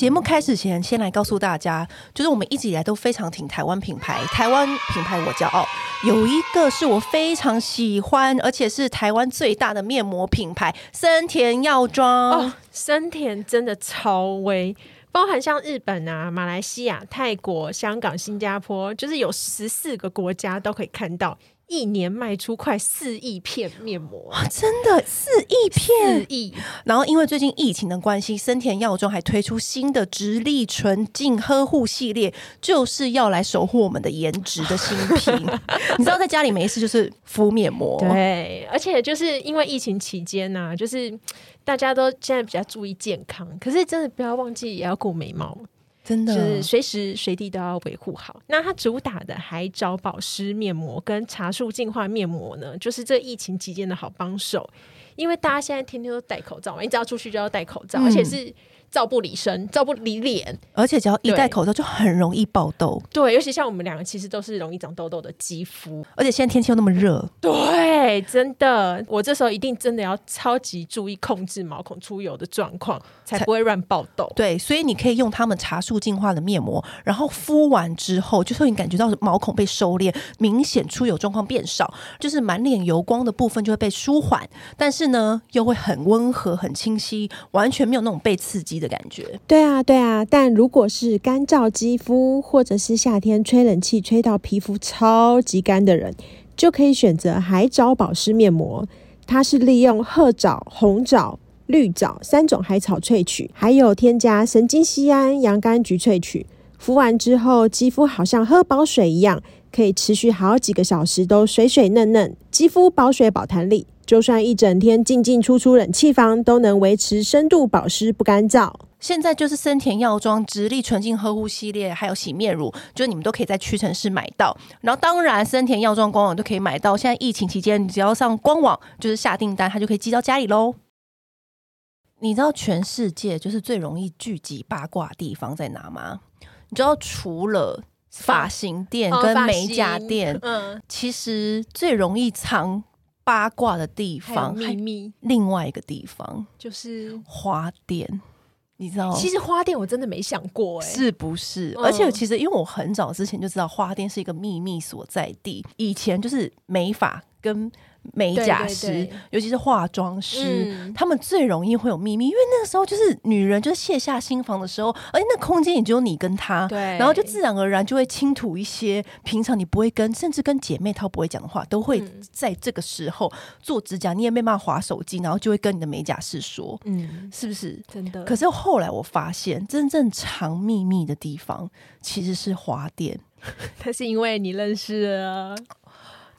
节目开始前，先来告诉大家，就是我们一直以来都非常挺台湾品牌，台湾品牌我骄傲。有一个是我非常喜欢，而且是台湾最大的面膜品牌——森田药妆。哦，森田真的超威。包含像日本啊、马来西亚、泰国、香港、新加坡，就是有十四个国家都可以看到。一年卖出快四亿片面膜，真的四亿片，四亿。然后因为最近疫情的关系，森田药妆还推出新的直立纯净呵护系列，就是要来守护我们的颜值的新品。你知道，在家里没事就是敷面膜，对，而且就是因为疫情期间呢、啊，就是大家都现在比较注意健康，可是真的不要忘记也要顾美貌。真的，就是随时随地都要维护好。那它主打的海藻保湿面膜跟茶树净化面膜呢，就是这疫情期间的好帮手。因为大家现在天天都戴口罩嘛，你只要出去就要戴口罩，嗯、而且是。照不理身，照不理脸，而且只要一戴口罩就很容易爆痘。对，尤其像我们两个，其实都是容易长痘痘的肌肤，而且现在天气又那么热。对，真的，我这时候一定真的要超级注意控制毛孔出油的状况，才不会乱爆痘。对，所以你可以用他们茶树净化的面膜，然后敷完之后，就会你感觉到毛孔被收敛，明显出油状况变少，就是满脸油光的部分就会被舒缓，但是呢，又会很温和、很清晰，完全没有那种被刺激的感觉，对啊，对啊，但如果是干燥肌肤，或者是夏天吹冷气吹到皮肤超级干的人，就可以选择海藻保湿面膜。它是利用褐藻、红藻、绿藻三种海草萃取，还有添加神经酰胺、洋甘菊萃取。敷完之后，肌肤好像喝饱水一样，可以持续好几个小时都水水嫩嫩，肌肤保水保弹力。就算一整天进进出出冷气房，都能维持深度保湿不干燥。现在就是森田药妆直立纯净呵护系列，还有洗面乳，就你们都可以在屈臣氏买到。然后当然，森田药妆官网都可以买到。现在疫情期间，你只要上官网就是下订单，它就可以寄到家里喽。你知道全世界就是最容易聚集八卦的地方在哪吗？你知道除了发型店跟美甲店，哦、嗯，其实最容易藏。八卦的地方，秘密。另外一个地方就是花店，你知道？其实花店我真的没想过，哎，是不是？而且其实因为我很早之前就知道花店是一个秘密所在地，以前就是美法跟。美甲师，对对对，尤其是化妆师，嗯，他们最容易会有秘密，因为那个时候就是女人就是卸下心防的时候，而且那空间也只有你跟他，对，然后就自然而然就会倾吐一些平常你不会跟，甚至跟姐妹她不会讲的话，都会在这个时候做指甲，你也没办法划手机，然后就会跟你的美甲师说，嗯，是不是？真的？可是后来我发现，真正藏秘密的地方其实是花店，那是因为你认识了。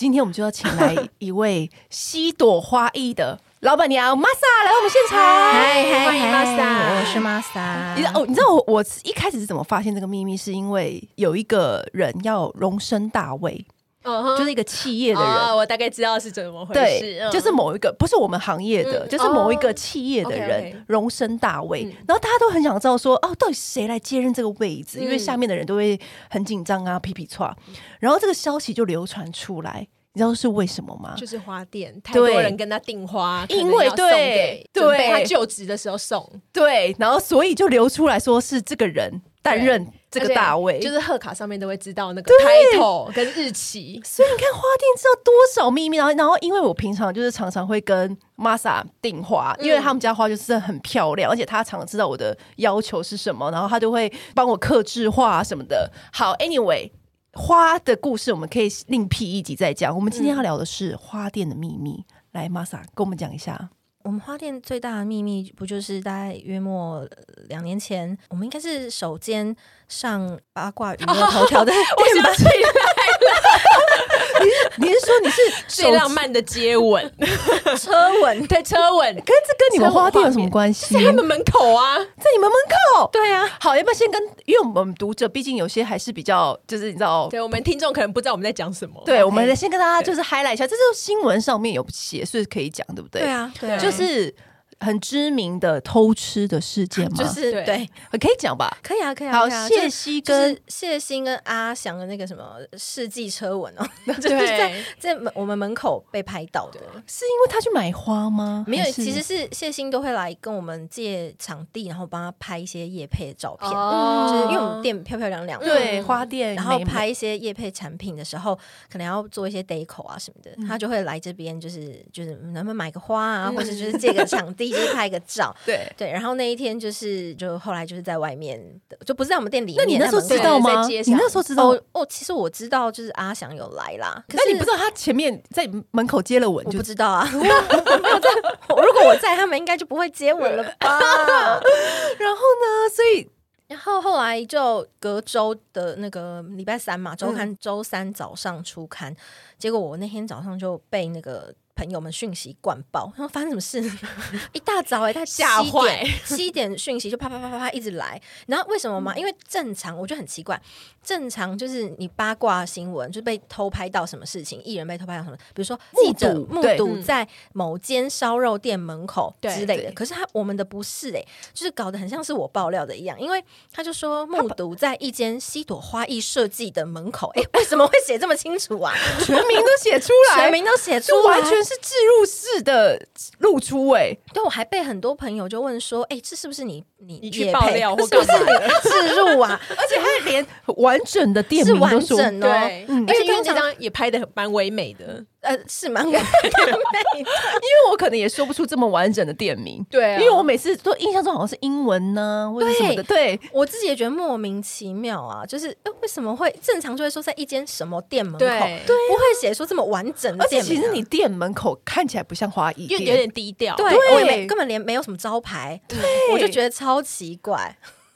今天我们就要请来一位西朵花艺的老板娘 Masa 来我们现场，嗨嗨，欢迎 Masa，我是 Masa。你知道哦？你知道我我一开始是怎么发现这个秘密？是因为有一个人要荣升大位。Uh -huh. 就是一个企业的人，uh, 我大概知道是怎么回事。对，uh. 就是某一个不是我们行业的，uh. 就是某一个企业的人荣升大位，uh. 然后大家都很想知道说，哦，到底谁来接任这个位置？Uh. 因为下面的人都会很紧张啊，皮皮剉。Uh -huh. 然后这个消息就流传出来，你知道是为什么吗？就是花店太多人跟他订花，因为对对，他就职的时候送，对，然后所以就流出来说是这个人担任。这个大位就是贺卡上面都会知道那个 title 跟日期，所以你看花店知道多少秘密。然后，然后因为我平常就是常常会跟 Masa 订花，因为他们家花就是很漂亮，而且他常常知道我的要求是什么，然后他就会帮我刻制化什么的。好，Anyway，花的故事我们可以另辟一集再讲。我们今天要聊的是花店的秘密，来，Masa 跟我们讲一下。我们花店最大的秘密，不就是大概约莫两年前，我们应该是首间上八卦娱乐头条的哦？我想起来了。你是说你是最浪漫的接吻、车吻？对，车吻。可是这跟你们花店有什么关系？在他们门口啊，在你们门口。对啊。好，要不要先跟？因为我们读者毕竟有些还是比较，就是你知道，对我们听众可能不知道我们在讲什么。对，我们先跟大家就是 highlight 一下，这是新闻上面有写，所以可以讲，对不对？对啊，对啊。就是很知名的偷吃的事件吗？就是对，对。可以讲吧？可以啊，可以啊。好，啊、谢希跟谢欣跟阿翔的那个什么世纪车吻哦，就是在在门我们门口被拍到的，是因为他去买花吗？没有，其实是谢欣都会来跟我们借场地，然后帮他拍一些夜配的照片，哦、就是因为我们店漂漂亮亮，对、嗯、花店，然后拍一些夜配产品的时候，可能要做一些 deco 啊什么的，嗯、他就会来这边，就是就是能不能买个花啊，嗯、或者就是借个场地，就是拍个照。对对，然后那一天就是，就后来就是在外面的，就不是在我们店里面。那你那时候知道吗？你那时候知道哦，哦，其实我知道，就是阿翔有来啦。可是那你不知道他前面在门口接了吻？我不知道啊，我没有在。如果我在，他们应该就不会接吻了吧？然后呢？所以，然后后来就隔周的那个礼拜三嘛，周刊周三早上出刊，嗯、结果我那天早上就被那个。朋友们讯息灌爆，然 后发生什么事？一大早哎、欸，他吓坏，七点讯息就啪啪啪啪啪一直来。然后为什么嘛？因为正常我觉得很奇怪，正常就是你八卦新闻就被偷拍到什么事情，艺人被偷拍到什么，比如说记者目睹在某间烧肉店门口之类的。可是他我们的不是哎、欸，就是搞得很像是我爆料的一样，因为他就说目睹在一间西朵花艺设计的门口。哎，为什么会写这么清楚啊？全名都写出来，全名都写出来，完全是。是置入式的露出哎、欸，对，我还被很多朋友就问说，哎、欸，这是不是你你你去爆料或 干嘛置入啊？而且还连完整的店名都是完整哦，对，嗯、而且因为这张也拍的蛮唯美的。呃，是蛮完美的，因为我可能也说不出这么完整的店名，对、啊，因为我每次都印象中好像是英文呢、啊，或者什么的，对，对我自己也觉得莫名其妙啊，就是为什么会正常就会说在一间什么店门口，对，不会写说这么完整的店名、啊，而且其实你店门口看起来不像花艺，因为有点低调，对，对。我也没根本连没有什么招牌，对，我就觉得超奇怪。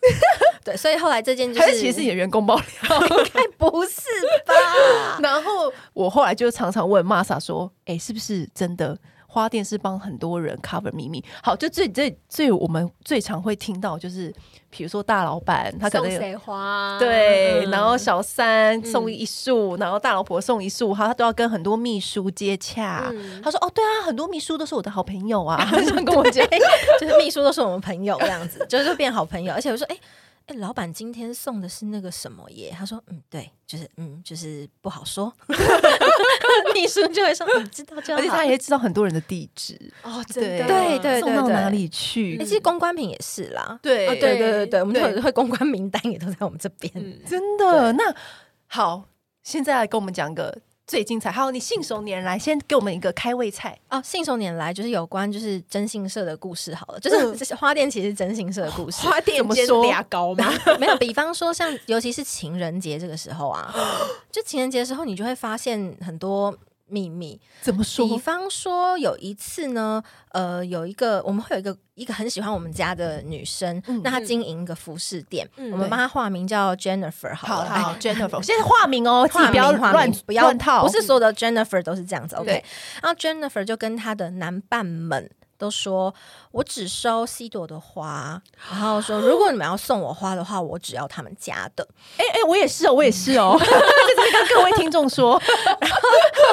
对，所以后来这件就是，其实是你的员工爆料，应该不是吧？然后我后来就常常问 Masa 说：“哎，是不是真的花店是帮很多人 cover 秘密？”好，就最最最我们最常会听到就是，比如说大老板他可能送谁花，对，然后小三送一束，然后大老婆送一束，哈他都要跟很多秘书接洽。他说：“哦，对啊，很多秘书都是我的好朋友啊。”他想跟我讲，就是秘书都是我们朋友这样子，就是变好朋友。而且我说：“哎。”哎，老板今天送的是那个什么耶？他说：“嗯，对，就是嗯，就是不好说。”秘书就会说：“你知道就好。”而且他也知道很多人的地址哦，真的，对对对，送到哪里去？其实公关品也是啦，对对对对对，我们会会公关名单也都在我们这边，真的。那好，现在来跟我们讲个。最精彩，还有，你信手拈来，先给我们一个开胃菜哦。信手拈来就是有关就是征信社的故事，好了，就是这些花店其实征信社的故事。花店怎么说？牙膏吗？没有，比方说像尤其是情人节这个时候啊，就情人节的时候，你就会发现很多。秘密怎么说？比方说有一次呢，呃，有一个我们会有一个一个很喜欢我们家的女生，嗯、那她经营一个服饰店，嗯、我们帮她化名叫 Jennifer 好了。好，好，Jennifer，现在化名哦，自己不要乱不要乱套，不是所有的 Jennifer 都是这样子。OK，然后 Jennifer 就跟她的男伴们。都说我只收西朵的花，然后说如果你们要送我花的话，我只要他们家的。哎哎，我也是哦，我也是哦，在这边跟各位听众说。然后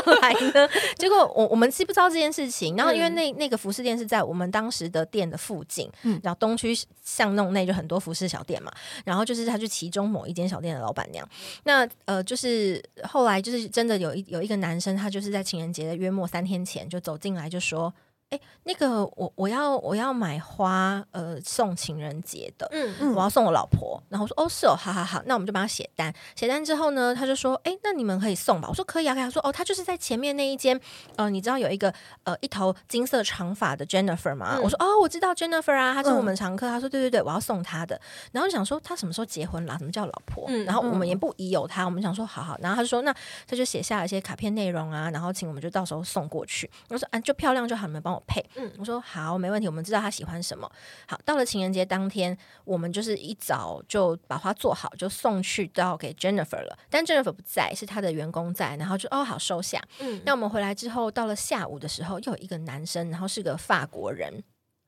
后来呢，结果我我们知不知道这件事情？然后因为那那个服饰店是在我们当时的店的附近，嗯，然后东区巷弄内就很多服饰小店嘛。然后就是他去其中某一间小店的老板娘。那呃，就是后来就是真的有一有一个男生，他就是在情人节的约莫三天前就走进来就说。哎，那个我我要我要买花，呃，送情人节的，嗯嗯，我要送我老婆。然后我说，哦，是哦，好好好，那我们就帮他写单。写单之后呢，他就说，哎，那你们可以送吧。我说可以啊，可以。他说，哦，他就是在前面那一间，呃，你知道有一个呃一头金色长发的 Jennifer 吗？嗯、我说，哦，我知道 Jennifer 啊，他是我们常客。嗯、他说，对对对，我要送他的。然后就想说，他什么时候结婚啦？什么叫老婆？嗯、然后我们也不疑有他，我们想说，好好。然后他就说，那他就写下了一些卡片内容啊，然后请我们就到时候送过去。我说，啊，就漂亮就好，你们帮我配。嗯，我说。好，没问题。我们知道他喜欢什么。好，到了情人节当天，我们就是一早就把花做好，就送去到给 Jennifer 了。但 Jennifer 不在，是他的员工在，然后就哦好收下。嗯，那我们回来之后，到了下午的时候，又有一个男生，然后是个法国人。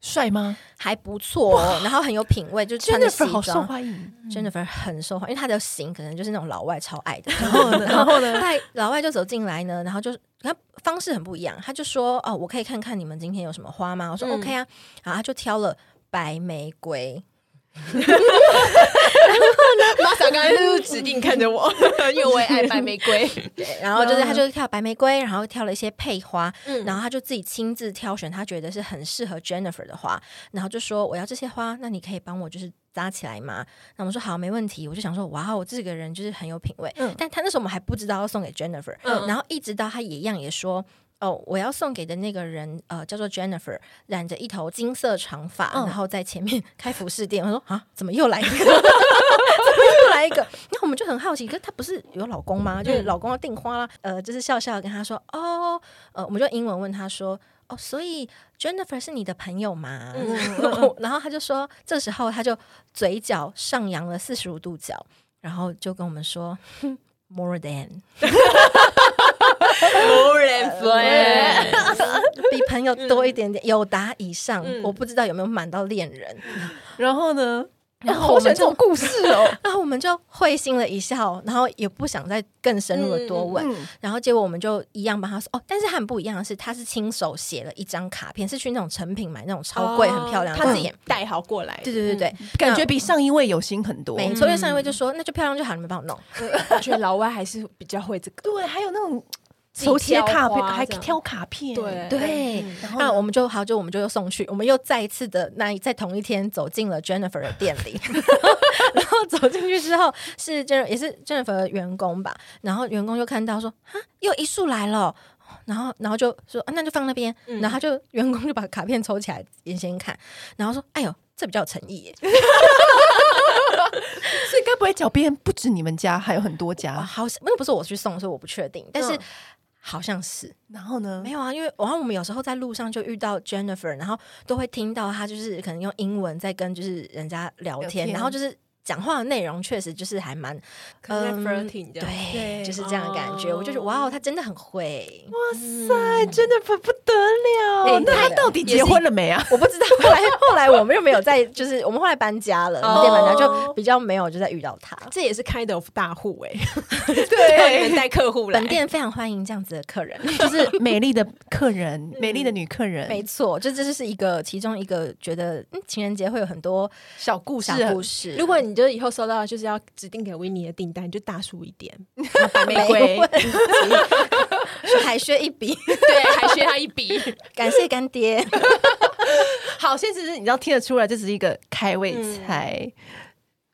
帅吗？还不错，然后很有品味，就穿的西装，好受欢迎。Jennifer 很受欢迎，因为他的型可能就是那种老外超爱的。然后呢，然后呢，他老外就走进来呢，然后就他方式很不一样，他就说：“哦，我可以看看你们今天有什么花吗？”我说、嗯、：“OK 啊。”然后他就挑了白玫瑰。然后呢，指定看着我，因为我也爱白玫瑰。对，然后就是他就是跳白玫瑰，然后挑了一些配花，嗯、然后他就自己亲自挑选他觉得是很适合 Jennifer 的花，然后就说我要这些花，那你可以帮我就是扎起来吗？那我们说好，没问题。我就想说，哇，我这个人就是很有品味。嗯，但他那时候我们还不知道要送给 Jennifer，嗯，然后一直到他也一样也说。哦，我要送给的那个人，呃，叫做 Jennifer，染着一头金色长发，嗯、然后在前面 开服饰店。我说啊，怎么又来一个？怎么又来一个？那我们就很好奇，可是他不是有老公吗？就是老公要订花啦。呃，就是笑笑跟他说，哦，呃，我们就英文问他说，哦，所以 Jennifer 是你的朋友吗？嗯、然后他就说，这时候他就嘴角上扬了四十五度角，然后就跟我们说，More than。More than friends，比朋友多一点点，有达以上，嗯、我不知道有没有满到恋人。然后呢？然后我们这种故事哦，然后我们就会心了一笑，然后也不想再更深入的多问。嗯嗯、然后结果我们就一样帮他说哦，但是很不一样的是，他是亲手写了一张卡片，是去那种成品买那种超贵、很漂亮，他自己带好过来。对对对对，感觉比上一位有心很多。没错，因为上一位就说那就漂亮就好，你们帮我弄。我觉得老外还是比较会这个。对，还有那种。手写卡片，还挑卡片，对对。那我们就好，就我们就又送去，我们又再一次的那在同一天走进了 Jennifer 的店里，然后走进去之后是 Jennifer 也是 Jennifer 的员工吧，然后员工就看到说啊，又一束来了，然后然后就说啊，那就放那边，然后他就员工就把卡片抽起来先先看，然后说哎呦，这比较有诚意耶，所以该不会脚边不止你们家，还有很多家？好，那不是我去送，所以我不确定，但是。好像是，然后呢？没有啊，因为然后我们有时候在路上就遇到 Jennifer，然后都会听到她就是可能用英文在跟就是人家聊天，然后就是。讲话的内容确实就是还蛮对，就是这样的感觉。我就觉得哇哦，他真的很会，哇塞，真的不不得了。那他到底结婚了没啊？我不知道。后来后来我们又没有在，就是我们后来搬家了，店搬家就比较没有就在遇到他。这也是 kind of 大户 哎，对，带客户来。本店非常欢迎这样子的客人，就是美丽的客人，美丽的女客人。没错，就这就是一个其中一个觉得情人节会有很多小故事，小故事。如果你。你就以后收到就是要指定给维尼的订单，就大数一点，白玫瑰，还缺 一笔，对，还缺他一笔，感谢干爹。好，现在是你知道听得出来，这只是一个开胃菜。嗯、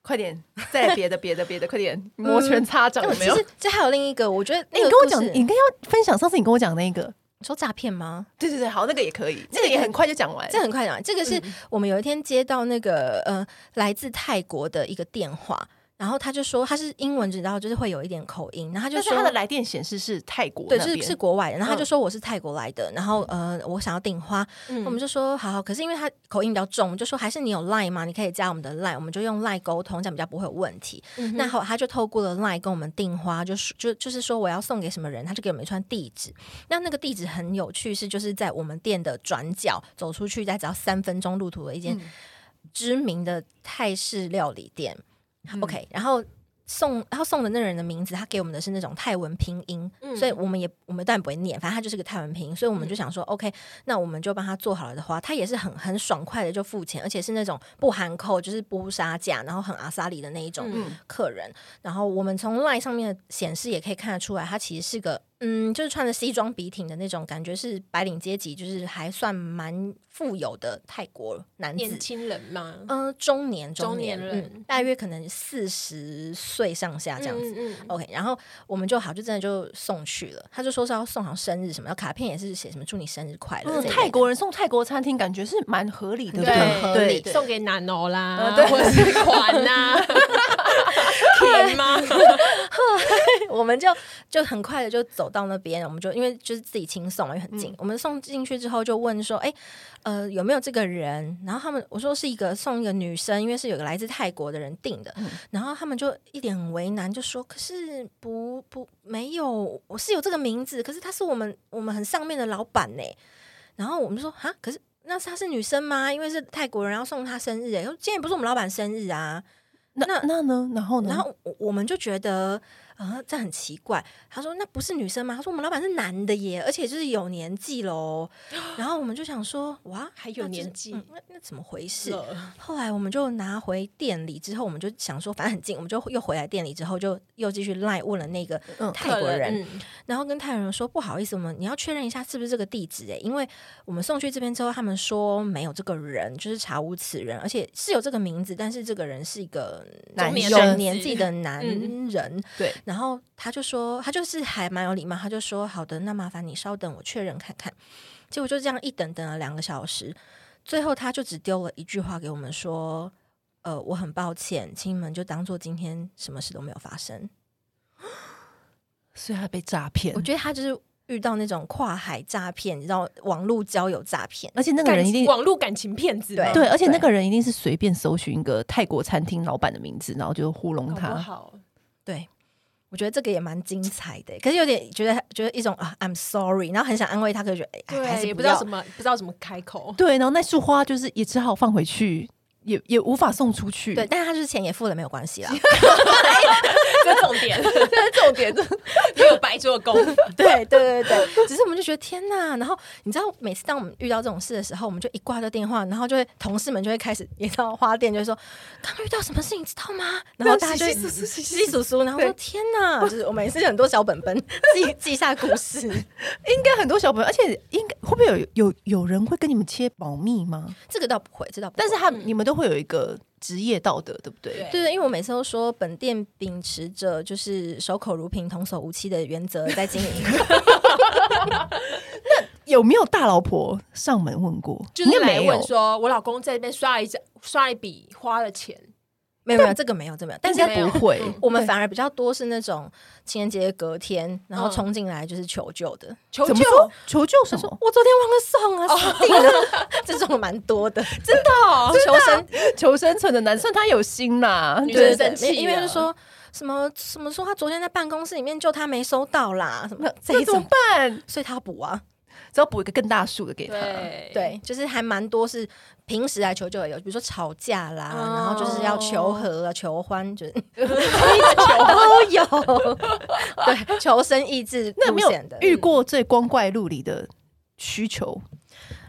快点，再别的，别的，别的，快点，摩拳擦掌有没有？其实这还有另一个，我觉得那个你跟我讲，你应该要分享上次你跟我讲那个。你说诈骗吗？对对对，好，那个也可以，这个也很快就讲完，这很快讲完。这个是我们有一天接到那个呃来自泰国的一个电话。然后他就说他是英文，知道就是会有一点口音。然后他就说他的来电显示是泰国，对，就是是国外的。然后他就说我是泰国来的，然后呃，我想要订花。我们就说好好，可是因为他口音比较重，就说还是你有 Line 吗？你可以加我们的 Line，我们就用 Line 沟通，这样比较不会有问题。那后他就透过了 Line 跟我们订花，就是就就是说我要送给什么人，他就给我们一串地址。那那个地址很有趣，是就是在我们店的转角走出去，再只要三分钟路途的一间知名的泰式料理店。OK，然后。送然后送的那个人的名字，他给我们的是那种泰文拼音，嗯、所以我们也我们当然不会念，反正他就是个泰文拼音，所以我们就想说、嗯、OK，那我们就帮他做好了的话，他也是很很爽快的就付钱，而且是那种不含扣，就是不杀价，然后很阿萨里的那一种客人。嗯、然后我们从 LINE 上面的显示也可以看得出来，他其实是个。嗯，就是穿着西装笔挺的那种感觉，是白领阶级，就是还算蛮富有的泰国男子，年轻人吗？嗯、呃，中年中年，人、嗯，大约可能四十岁上下这样子。嗯嗯、OK，然后我们就好，就真的就送去了。他就说是要送好生日什么，要卡片也是写什么祝你生日快乐。嗯、泰国人送泰国餐厅，感觉是蛮合理的，对，很合理。送给男欧啦，或者是款呐。甜吗？我们就就很快的就走到那边，我们就因为就是自己轻送嘛，又很近。嗯、我们送进去之后就问说：“哎、欸，呃，有没有这个人？”然后他们我说是一个送一个女生，因为是有个来自泰国的人订的。嗯、然后他们就一脸很为难，就说：“可是不不没有，我是有这个名字，可是他是我们我们很上面的老板呢。”然后我们就说：“啊，可是。”那她是女生吗？因为是泰国人要送她生日，哎，今天不是我们老板生日啊。那那那呢？然后呢？然后我我们就觉得。啊，这很奇怪。他说：“那不是女生吗？”他说：“我们老板是男的耶，而且就是有年纪喽。”然后我们就想说：“哇，还有年纪？那、嗯、那怎么回事？”后来我们就拿回店里之后，我们就想说，反正很近，我们就又回来店里之后，就又继续赖问了那个泰国人，嗯、然后跟泰国人说：“不好意思，我们你要确认一下是不是这个地址？哎，因为我们送去这边之后，他们说没有这个人，就是查无此人，而且是有这个名字，但是这个人是一个男有年纪的 男人。嗯”对。然后他就说，他就是还蛮有礼貌，他就说：“好的，那麻烦你稍等，我确认看看。”结果就这样一等等了两个小时，最后他就只丢了一句话给我们说：“呃，我很抱歉，请你们就当做今天什么事都没有发生。”所以他被诈骗。我觉得他就是遇到那种跨海诈骗，你知道，网络交友诈骗，而且那个人一定网络感情骗子，对对，而且那个人一定是随便搜寻一个泰国餐厅老板的名字，然后就糊弄他。好，对。我觉得这个也蛮精彩的，可是有点觉得觉得一种啊，I'm sorry，然后很想安慰他，可是觉得哎，对，还是也不知道怎么不知道怎么开口。对，然后那束花就是也只好放回去，也也无法送出去。对，但是他就是钱也付了，没有关系啦。这重点，这是重点，没有白做工。对对对对，只是我们就觉得天哪！然后你知道，每次当我们遇到这种事的时候，我们就一挂掉电话，然后就会同事们就会开始，也知道花店就会说刚刚遇到什么事情，知道吗？然后大家就会稀稀疏疏，然后说天哪！就是我们也是很多小本本记记下故事，应该很多小本本，而且应该会不会有有有人会跟你们切保密吗？这个倒不会，这倒不会，但是他你们都会有一个。职业道德对不对？对对，因为我每次都说，本店秉持着就是守口如瓶、童叟无欺的原则在经营。那有没有大老婆上门问过？就是来问说，我老公在那边刷一张刷一笔花了钱。没有没有，这个没有，这个没有，但是不会。我们反而比较多是那种情人节隔天，然后冲进来就是求救的，求救？求救？什么？我昨天忘了送啊，死定了！这种蛮多的，真的 求生求生存的男生他有心呐，女生生气，因为是说什么什么说他昨天在办公室里面就他没收到啦，什么这怎么办？所以他补啊。只要补一个更大数的给他，对，对，就是还蛮多是平时来求救的有，比如说吵架啦，哦、然后就是要求和啊、求欢，就是 求都有，对，求生意志那没有遇过最光怪陆离的需求？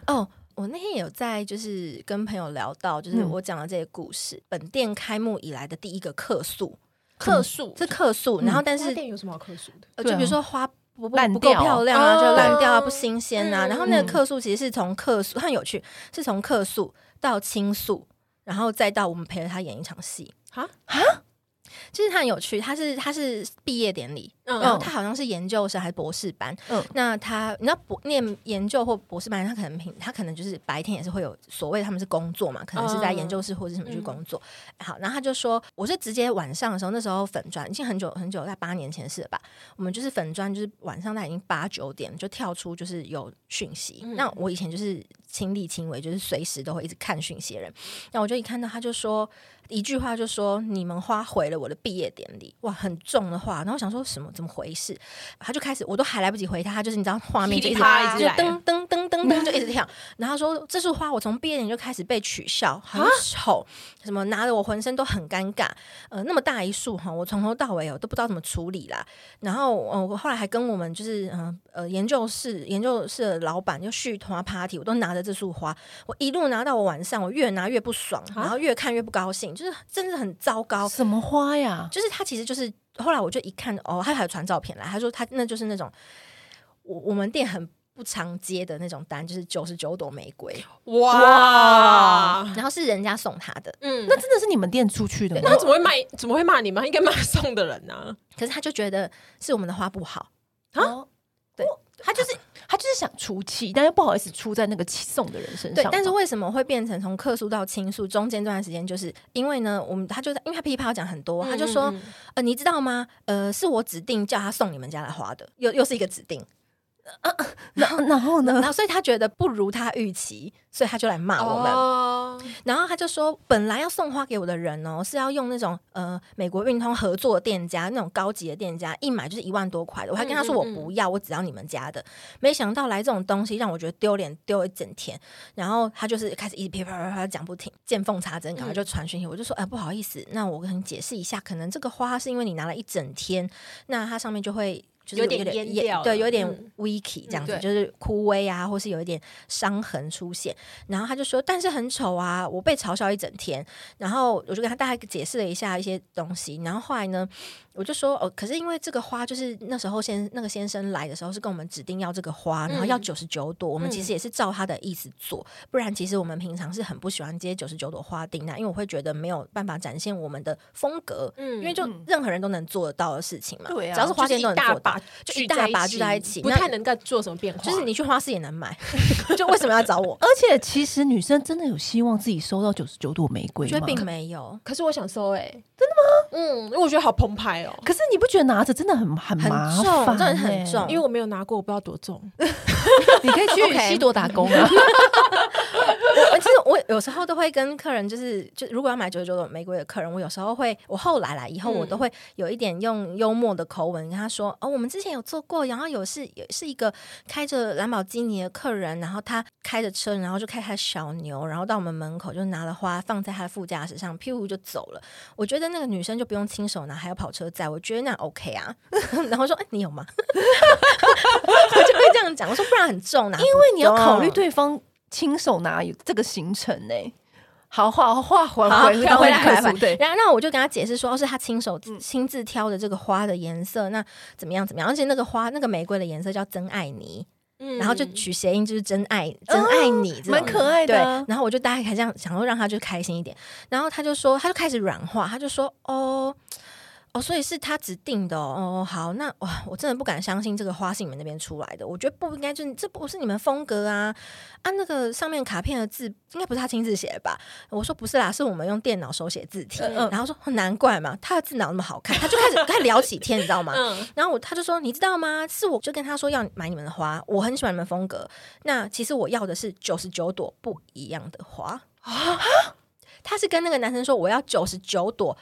哦，我那天有在就是跟朋友聊到，就是我讲的这个故事，嗯、本店开幕以来的第一个客诉，客诉？是客诉，然后但是店有什么好客诉的？呃，就比如说花。不不不够漂亮啊，就烂掉啊，不新鲜啊。然后那个客诉其实是从客诉很有趣，是从客诉到倾诉，然后再到我们陪着他演一场戏。哈哈。其实他很有趣，他是他是毕业典礼，嗯、然后他好像是研究生还是博士班。嗯，那他你知道博念研究或博士班，他可能平他可能就是白天也是会有所谓他们是工作嘛，可能是在研究室或者什么去工作。嗯、好，然后他就说，我是直接晚上的时候，那时候粉专已经很久很久，在八年前是吧？我们就是粉专，就是晚上他已经八九点就跳出，就是有讯息。嗯、那我以前就是亲力亲为，就是随时都会一直看讯息的人。那我就一看到他就说。一句话就说你们花毁了我的毕业典礼，哇，很重的话。然后我想说什么？怎么回事？他就开始，我都还来不及回他，他就是你知道画面就一直啪就噔噔噔噔噔然后说这束花我从毕业年就开始被取笑，很丑，什么拿的我浑身都很尴尬。呃，那么大一束哈，我从头到尾我都不知道怎么处理啦。然后呃，我后来还跟我们就是嗯呃，呃研究室研究室的老板就续团 party，我都拿着这束花，我一路拿到我晚上，我越拿越不爽，然后越看越不高兴。就是真的很糟糕，什么花呀？就是他其实就是后来我就一看哦，他还有传照片来，他说他那就是那种我我们店很不常接的那种单，就是九十九朵玫瑰哇，然后是人家送他的，嗯，那真的是你们店出去的吗？那怎么会骂？怎么会骂你们？应该骂送的人呢、啊？可是他就觉得是我们的花不好啊，哦、对。他就是他就是想出气，但又不好意思出在那个送的人身上。对，但是为什么会变成从客诉到倾诉中间这段时间，就是因为呢，我们他就在，因为他噼里啪啦讲很多，他就说，呃，你知道吗？呃，是我指定叫他送你们家的花的，又又是一个指定。啊，然后然后呢？然后所以他觉得不如他预期，所以他就来骂我们。哦、然后他就说，本来要送花给我的人哦，是要用那种呃美国运通合作的店家，那种高级的店家，一买就是一万多块的。我还跟他说我不要，嗯嗯嗯我只要你们家的。没想到来这种东西让我觉得丢脸丢一整天。然后他就是开始一直噼啪啪啪讲不停，见缝插针，然后就传讯息。我就说，哎，不好意思，那我跟你解释一下，可能这个花是因为你拿了一整天，那它上面就会。就是、有点淹掉，对，有点 weak 这样子，嗯、就是枯萎啊，或是有一点伤痕出现。然后他就说，但是很丑啊，我被嘲笑一整天。然后我就跟他大概解释了一下一些东西。然后后来呢，我就说，哦，可是因为这个花，就是那时候先那个先生来的时候是跟我们指定要这个花，然后要九十九朵，嗯、我们其实也是照他的意思做。不然，其实我们平常是很不喜欢接九十九朵花订单，因为我会觉得没有办法展现我们的风格。嗯，因为就任何人都能做得到的事情嘛，对啊，只要是花店都能做到。就一大把聚在一起，不太能够做什么变化。就是你去花市也难买，就为什么要找我？而且其实女生真的有希望自己收到九十九朵玫瑰吗？觉得并没有。可是我想收哎、欸，真的吗？嗯，因为我觉得好澎湃哦。可是你不觉得拿着真的很很麻烦、真的很重。因为我没有拿过，我不知道多重。你可以去 西多打工啊。有时候都会跟客人，就是就如果要买九十九朵玫瑰的客人，我有时候会，我后来啦以后，我都会有一点用幽默的口吻跟他说：“哦，我们之前有做过，然后有是有是一个开着兰博基尼的客人，然后他开着车，然后就开他小牛，然后到我们门口就拿了花放在他的副驾驶上，屁股就走了。我觉得那个女生就不用亲手拿，还要跑车载，我觉得那 OK 啊。然后说：哎，你有吗？我 就会这样讲，我说不然很重啊，因为你要考虑对方。”亲手拿有这个行程呢、欸，好画画回回回来回来，对。然后那我就跟他解释说，是他亲手亲自挑的这个花的颜色，那怎么样怎么样？而且那个花那个玫瑰的颜色叫真爱你，嗯，然后就取谐音就是真爱真爱你，蛮可爱的。对，然后我就大概还这样想要让他就开心一点，然后他就说他就开始软化，他就说哦。哦，所以是他指定的哦。哦好，那哇，我真的不敢相信这个花是你们那边出来的。我觉得不应该，就这不是你们风格啊！啊，那个上面卡片的字应该不是他亲自写的吧？我说不是啦，是我们用电脑手写字体。嗯、然后说、哦、难怪嘛，他的字哪那么好看？他就开始开始聊起天，你知道吗？嗯、然后我他就说，你知道吗？是我就跟他说要买你们的花，我很喜欢你们风格。那其实我要的是九十九朵不一样的花啊！他是跟那个男生说，我要九十九朵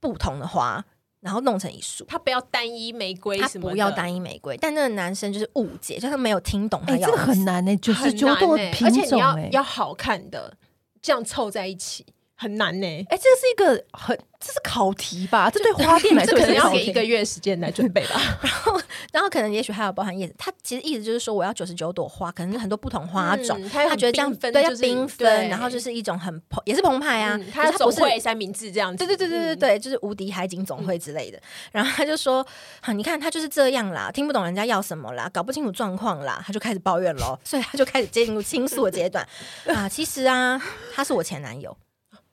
不同的花。然后弄成一束，他不要单一玫瑰，他不要单一玫瑰，但那个男生就是误解，就是他没有听懂他要。哎，这个很难呢，就是九朵品种，而且你要要好看的，这样凑在一起很难呢。哎，这是一个很。这是考题吧？这对花店来说，可能要给一个月时间来准备吧。然后，然后可能也许还有包含叶子。他其实意思就是说，我要九十九朵花，可能很多不同花种。嗯、他，他觉得这样分对要缤纷，然后就是一种很澎，也是澎湃啊。嗯、他总会三明治这样子，对对对对对对，就是无敌海景总会之类的。嗯、然后他就说：“好，你看他就是这样啦，听不懂人家要什么啦，搞不清楚状况啦，他就开始抱怨喽。所以他就开始进入倾诉的阶段啊。其实啊，他是我前男友。”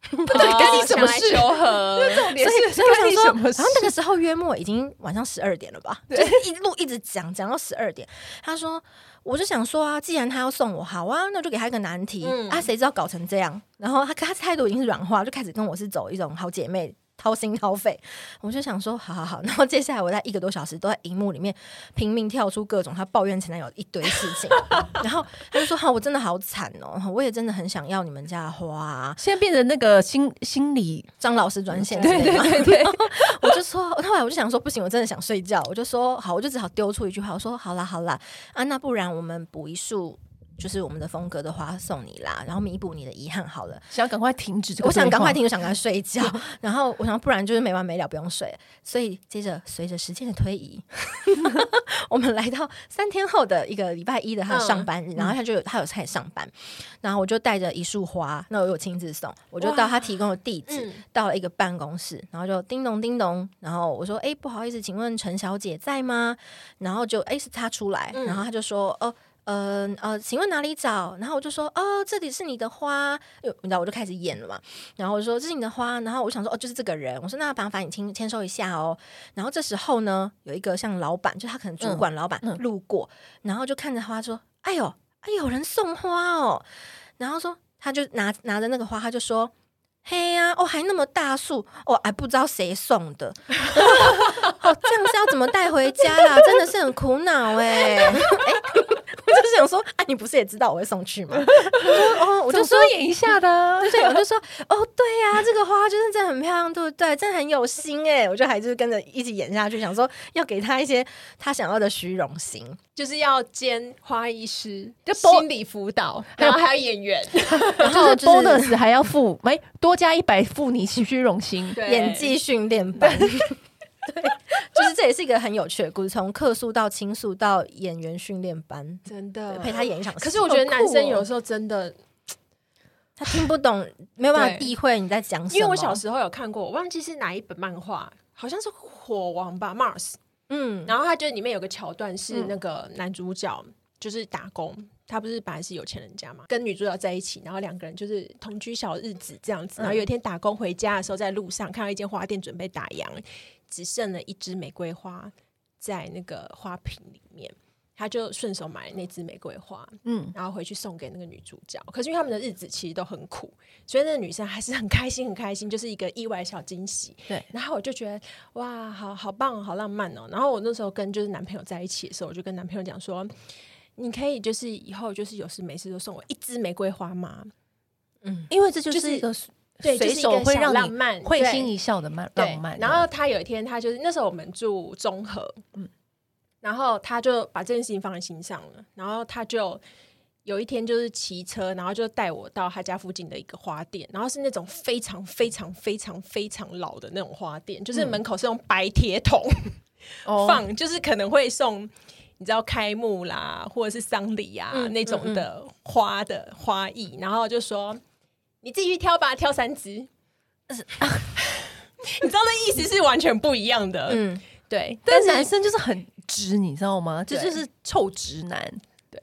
不对，跟你什么事？求和，所以我想说，然后那个时候约莫已经晚上十二点了吧，就一路一直讲讲到十二点。他说，我就想说啊，既然他要送我，好啊，那就给他一个难题啊，谁知道搞成这样？然后他他态度已经是软化，就开始跟我是走一种好姐妹。掏心掏肺，我就想说，好好好。然后接下来我在一个多小时都在荧幕里面拼命跳出各种他抱怨前男友一堆事情，然后他就说：“好，我真的好惨哦，我也真的很想要你们家的花啊。”现在变成那个心心理张老师专线，对对对对。我就说，后来我就想说，不行，我真的想睡觉。我就说，好，我就只好丢出一句话，我说：“好啦好啦，啊，那不然我们补一束。”就是我们的风格的花送你啦，然后弥补你的遗憾好了。想赶快停止这个，我想赶快停止，想赶快睡觉。然后我想，不然就是没完没了，不用睡。所以接着随着时间的推移，我们来到三天后的一个礼拜一的他的上班日，嗯、然后他就有他有开始上班，然后我就带着一束花，那我有亲自送，我就到他提供的地址，嗯、到了一个办公室，然后就叮咚叮咚，然后我说：“哎，不好意思，请问陈小姐在吗？”然后就哎是他出来，然后他就说：“哦。”呃呃，请问哪里找？然后我就说哦，这里是你的花。你知道，我就开始演了嘛。然后我就说这是你的花。然后我想说哦，就是这个人。我说那麻烦你签签收一下哦。然后这时候呢，有一个像老板，就他可能主管老板路过，嗯嗯、然后就看着花说：“哎呦，哎，有人送花哦。”然后说他就拿拿着那个花，他就说：“嘿呀、啊，哦，还那么大束，哦，还不知道谁送的，哦，这样是要怎么带回家啦？真的是很苦恼哎、就想说，啊，你不是也知道我会送去吗？哦，我就说演一下的，对，我就说，哦，对呀、啊，这个花就是真的很漂亮，对不对？真的很有心哎、欸，我就还是跟着一起演下去，想说要给他一些他想要的虚荣心，就是要兼花艺师，就心理辅导，然后还有演员，然后就是 bonus 还要付，没多加一百付你虚荣心，对演技训练班。对，就是这也是一个很有趣的故事，从客诉到倾诉到演员训练班，真的陪他演一场。可是我觉得男生有时候真的，他听不懂，没有办法意会你在讲什么。因为我小时候有看过，我忘记是哪一本漫画，好像是火王吧，Mars。嗯，然后他就里面有个桥段是那个男主角就是打工，他不是本来是有钱人家嘛，跟女主角在一起，然后两个人就是同居小日子这样子。然后有一天打工回家的时候，在路上看到一间花店准备打烊。只剩了一支玫瑰花在那个花瓶里面，他就顺手买了那支玫瑰花，嗯，然后回去送给那个女主角。可是因为他们的日子其实都很苦，所以那个女生还是很开心，很开心，就是一个意外小惊喜。对，然后我就觉得哇，好好棒，好浪漫哦。然后我那时候跟就是男朋友在一起的时候，我就跟男朋友讲说，你可以就是以后就是有事没事都送我一支玫瑰花吗？嗯，因为这就是一个。对，随手会让你会心一笑的漫浪漫。然后他有一天，他就是那时候我们住中和，嗯，然后他就把这件事情放在心上了。然后他就有一天就是骑车，然后就带我到他家附近的一个花店，然后是那种非常非常非常非常老的那种花店，就是门口是用白铁桶、嗯、放，就是可能会送你知道开幕啦，或者是丧礼啊、嗯、那种的花的花艺，然后就说。你自己去挑吧，挑三只。你知道那意思是完全不一样的。嗯，对。但是男生就是很直，你知道吗？这就，是臭直男。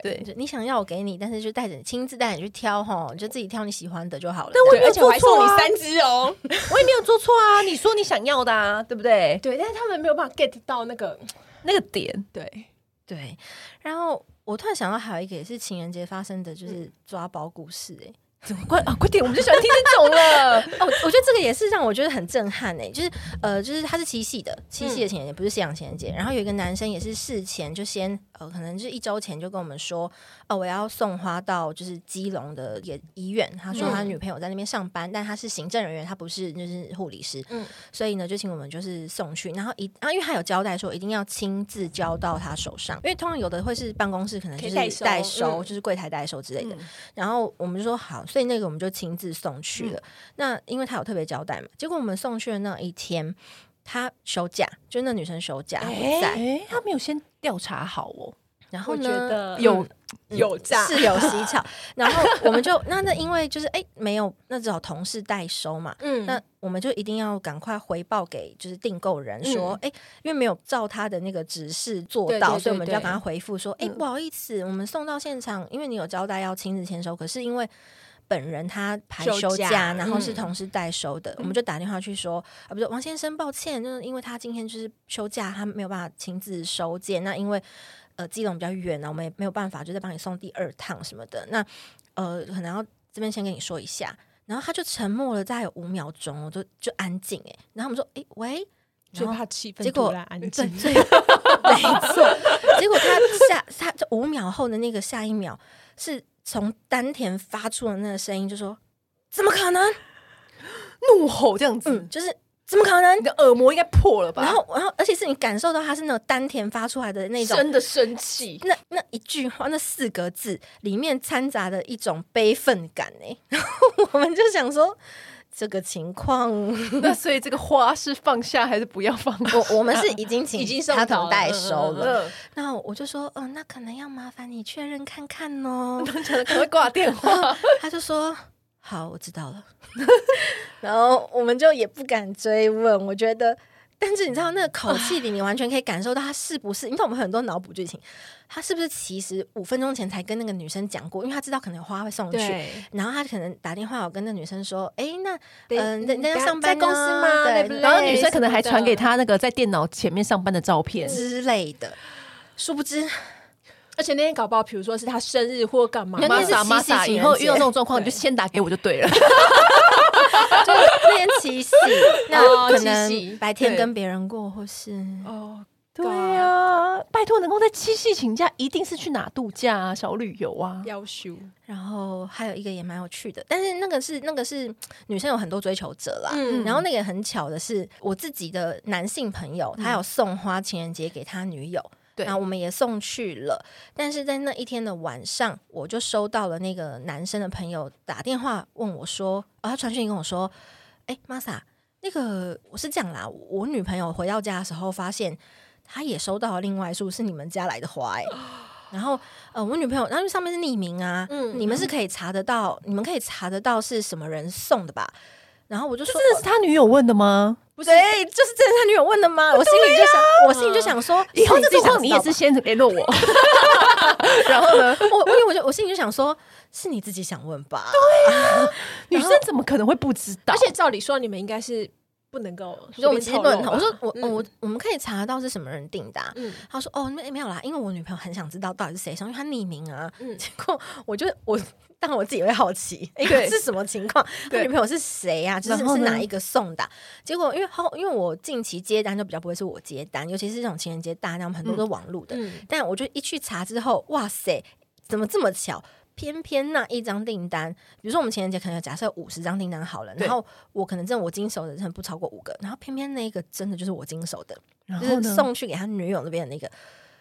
对，你想要我给你，但是就带着亲自带你去挑哈，你就自己挑你喜欢的就好了。但我也没有做错你三只哦，我也没有做错啊。你说你想要的啊，对不对？对，但是他们没有办法 get 到那个 那个点。对对。然后我突然想到还有一个也是情人节发生的就是抓包故事哎、欸。怎么快啊！快点，我们就喜欢听这种了。哦，我觉得这个也是让我觉得很震撼诶、欸。就是呃，就是他是七夕的，七夕的情人节不是西洋情人节。然后有一个男生也是事前就先呃，可能就是一周前就跟我们说，哦，我要送花到就是基隆的也医院。他说他女朋友在那边上班，但他是行政人员，他不是就是护理师。嗯，所以呢，就请我们就是送去。然后一啊，因为他有交代说一定要亲自交到他手上，因为通常有的会是办公室可能就是代收，代收就是柜台代收之类的。嗯、然后我们就说好。所以那个我们就亲自送去了。嗯、那因为他有特别交代嘛，结果我们送去的那一天，他休假，就那女生休假不在，欸、他没有先调查好哦。然后呢，觉得有、嗯、有诈是有蹊跷。然后我们就那那因为就是哎、欸、没有那只好同事代收嘛，嗯，那我们就一定要赶快回报给就是订购人说，哎、嗯欸，因为没有照他的那个指示做到，对对对对，所以我们就要赶快回复说，哎、欸，不好意思，我们送到现场，因为你有交代要亲自签收，可是因为。本人他排休假，然后是同事代收的，嗯、我们就打电话去说啊，不是王先生，抱歉，就是因为他今天就是休假，他没有办法亲自收件。那因为呃基隆比较远呢，我们也没有办法，就再帮你送第二趟什么的。那呃可能要这边先跟你说一下，然后他就沉默了，大概有五秒钟，我就就安静哎，然后我们说哎喂，就怕气氛突然安静，对，没错，结果他下他这五秒后的那个下一秒是。从丹田发出的那个声音，就说：“怎么可能？”怒吼这样子，嗯、就是怎么可能？你的耳膜应该破了吧？然后，然后，而且是你感受到它是那种丹田发出来的那种真的生气。那那一句话，那四个字里面掺杂的一种悲愤感呢。然后我们就想说。这个情况，那所以这个花是放下还是不要放下？我我们是 已经请已经他同代收了。嗯、那我就说，嗯，那可能要麻烦你确认看看哦。可能会挂电话。他就说，好，我知道了。然后我们就也不敢追问，我觉得。但是你知道那个口气里，你完全可以感受到他是不是？因为我们很多脑补剧情，他是不是其实五分钟前才跟那个女生讲过？因为他知道可能有花会送去，然后他可能打电话有跟那女生说：“哎，那嗯，人家要上班在公司吗？对，然后女生可能还传给他那个在电脑前面上班的照片之类的。殊不知，而且那天搞不好，比如说是他生日或干嘛，玛莎玛莎，以后遇到这种状况，你就先打给我就对了。就是那天七夕，那可能白天跟别人过，或是哦。对啊，拜托，能够在七夕请假，一定是去哪度假啊，小旅游啊，要修。然后还有一个也蛮有趣的，但是那个是那个是女生有很多追求者啦。嗯，然后那个很巧的是，我自己的男性朋友，他有送花情人节给他女友，嗯，然后我们也送去了。但是在那一天的晚上，我就收到了那个男生的朋友打电话问我说：“哦，他传讯跟我说，哎，Masa，那个我是这样啦，我女朋友回到家的时候发现。”她也收到了另外一束是你们家来的花哎、欸，然后呃，我女朋友，然后上面是匿名啊，嗯，你们是可以查得到，你们可以查得到是什么人送的吧？然后我就说，这是他女友问的吗？不是，就是这是他女友问的吗？我心里就想，我心里就想说，以后这种话你也是先联络我，然后呢，我因为我就我心里就想说，是你自己想问吧？对啊，女生怎么可能会不知道？而且照理说，你们应该是。不能够，所以我们其实论坛，我说我、嗯、我我们可以查得到是什么人订的、啊。嗯，他说哦，没没有啦，因为我女朋友很想知道到底是谁送，因为她匿名啊。嗯，结果我就我但我自己会好奇，哎、欸，是什么情况？他女朋友是谁啊？就是是哪一个送的、啊？结果因为后因为我近期接单就比较不会是我接单，尤其是这种情人节大单，很多都网路的。嗯，但我就一去查之后，哇塞，怎么这么巧？偏偏那一张订单，比如说我们情人节可能假设五十张订单好了，然后我可能真的我经手的真的不超过五个，然后偏偏那一个真的就是我经手的，就是送去给他女友那边的那个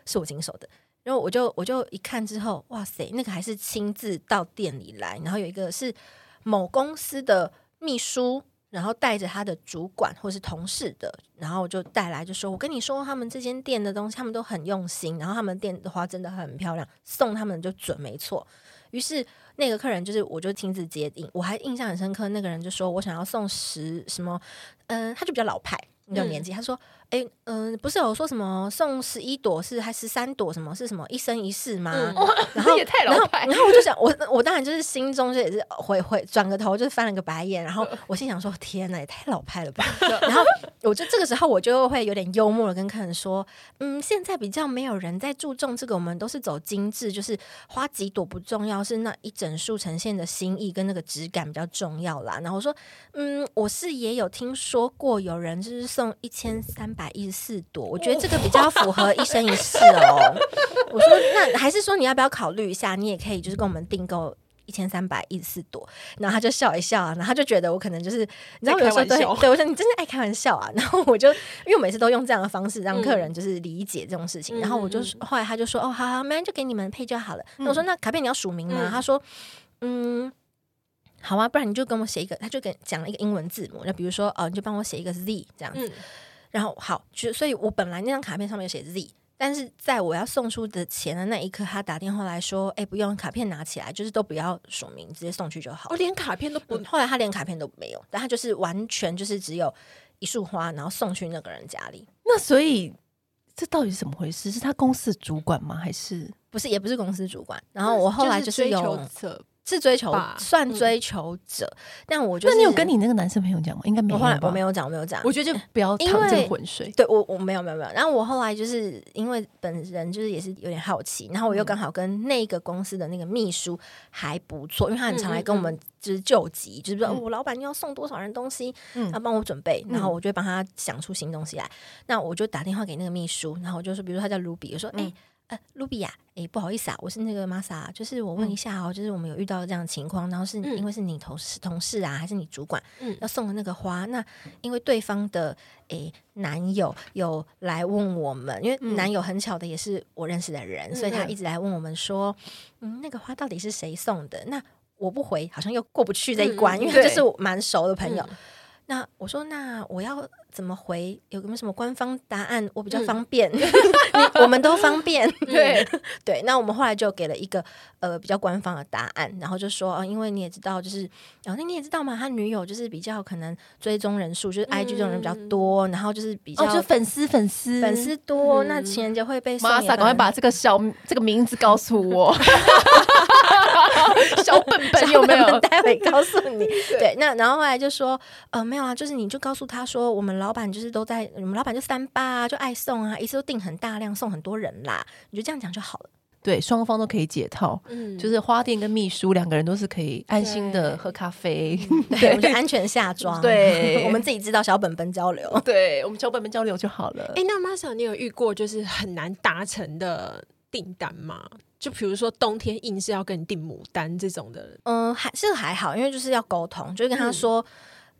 是我经手的，然后我就我就一看之后，哇塞，那个还是亲自到店里来，然后有一个是某公司的秘书，然后带着他的主管或是同事的，然后就带来就说，我跟你说，他们这间店的东西他们都很用心，然后他们店的花真的很漂亮，送他们就准没错。于是那个客人就是，我就亲自接应，我还印象很深刻。那个人就说我想要送十什么，嗯、呃，他就比较老派，有年纪，嗯、他说。哎，嗯、呃，不是有说什么送十一朵是还十三朵什么是什么一生一世吗？嗯、然后也太老派，然后我就想，我我当然就是心中就也是回回转个头就是翻了个白眼，然后我心想说天哪，也太老派了吧！然后我就这个时候我就会有点幽默的跟客人说，嗯，现在比较没有人在注重这个，我们都是走精致，就是花几朵不重要，是那一整束呈现的心意跟那个质感比较重要啦。然后我说，嗯，我是也有听说过有人就是送一千三。百一十四朵，我觉得这个比较符合一生一世哦。我说，那还是说你要不要考虑一下？你也可以就是跟我们订购一千三百一十四朵。然后他就笑一笑啊，然后他就觉得我可能就是你知道，我有时候对对，我说你真的爱开玩笑啊。然后我就因为我每次都用这样的方式让客人就是理解这种事情。嗯、然后我就后来他就说哦，好好，没人就给你们配就好了。嗯、那我说那卡片你要署名吗？嗯、他说嗯，好啊，不然你就跟我写一个。他就给讲了一个英文字母，那比如说哦，你就帮我写一个 Z 这样子。嗯然后好，就所以，我本来那张卡片上面有写 Z，但是在我要送出的钱的那一刻，他打电话来说：“哎，不用卡片拿起来，就是都不要署名，直接送去就好。”我连卡片都不、嗯。后来他连卡片都没有，但他就是完全就是只有一束花，然后送去那个人家里。那所以这到底是怎么回事？是他公司主管吗？还是不是？也不是公司主管。然后我后来就是有。是追求，算追求者，嗯、但我觉得、就是、那你有跟你那个男生朋友讲吗？应该没有。我后来我没有讲，我没有讲。我觉得就不要 趟这个浑水。对我，我没有没有没有。然后我后来就是因为本人就是也是有点好奇，然后我又刚好跟那个公司的那个秘书还不错，因为他很常来跟我们就是救急，嗯嗯嗯就是说我老板要送多少人东西，他，帮我准备，然后我就帮他想出新东西来。嗯、那我就打电话给那个秘书，然后我就说，比如说他叫卢比，我说哎。欸呃，卢比亚，哎，不好意思啊，我是那个玛莎，就是我问一下哦，嗯、就是我们有遇到这样的情况，然后是因为是你同事、嗯、同事啊，还是你主管，嗯，要送的那个花，那因为对方的诶男友有来问我们，因为男友很巧的也是我认识的人，嗯、所以他一直来问我们说，嗯，那个花到底是谁送的？那我不回，好像又过不去这一关，嗯、因为他就是蛮熟的朋友。嗯那我说，那我要怎么回？有没有什么官方答案？我比较方便，嗯、我们都方便。对对，那我们后来就给了一个呃比较官方的答案，然后就说啊、呃，因为你也知道，就是然后那你也知道嘛，他女友就是比较可能追踪人数，就是 IG 这种人比较多，嗯、然后就是比较、哦、就粉丝粉丝粉丝多，嗯、那情人节会被送。玛莎，赶快把这个小这个名字告诉我。小本本有没有？待会告诉你。对，那然后后来就说，呃，没有啊，就是你就告诉他说，我们老板就是都在，我们老板就三八啊，就爱送啊，一次都订很大量，送很多人啦，你就这样讲就好了。对，双方都可以解套。嗯，就是花店跟秘书两个人都是可以安心的喝咖啡，对，我们就安全下妆。对，我们自己知道小本本交流，对我们小本本交流就好了。哎，那 Masa，你有遇过就是很难达成的订单吗？就比如说冬天硬是要跟你订牡丹这种的，嗯，还是还好，因为就是要沟通，就跟他说。嗯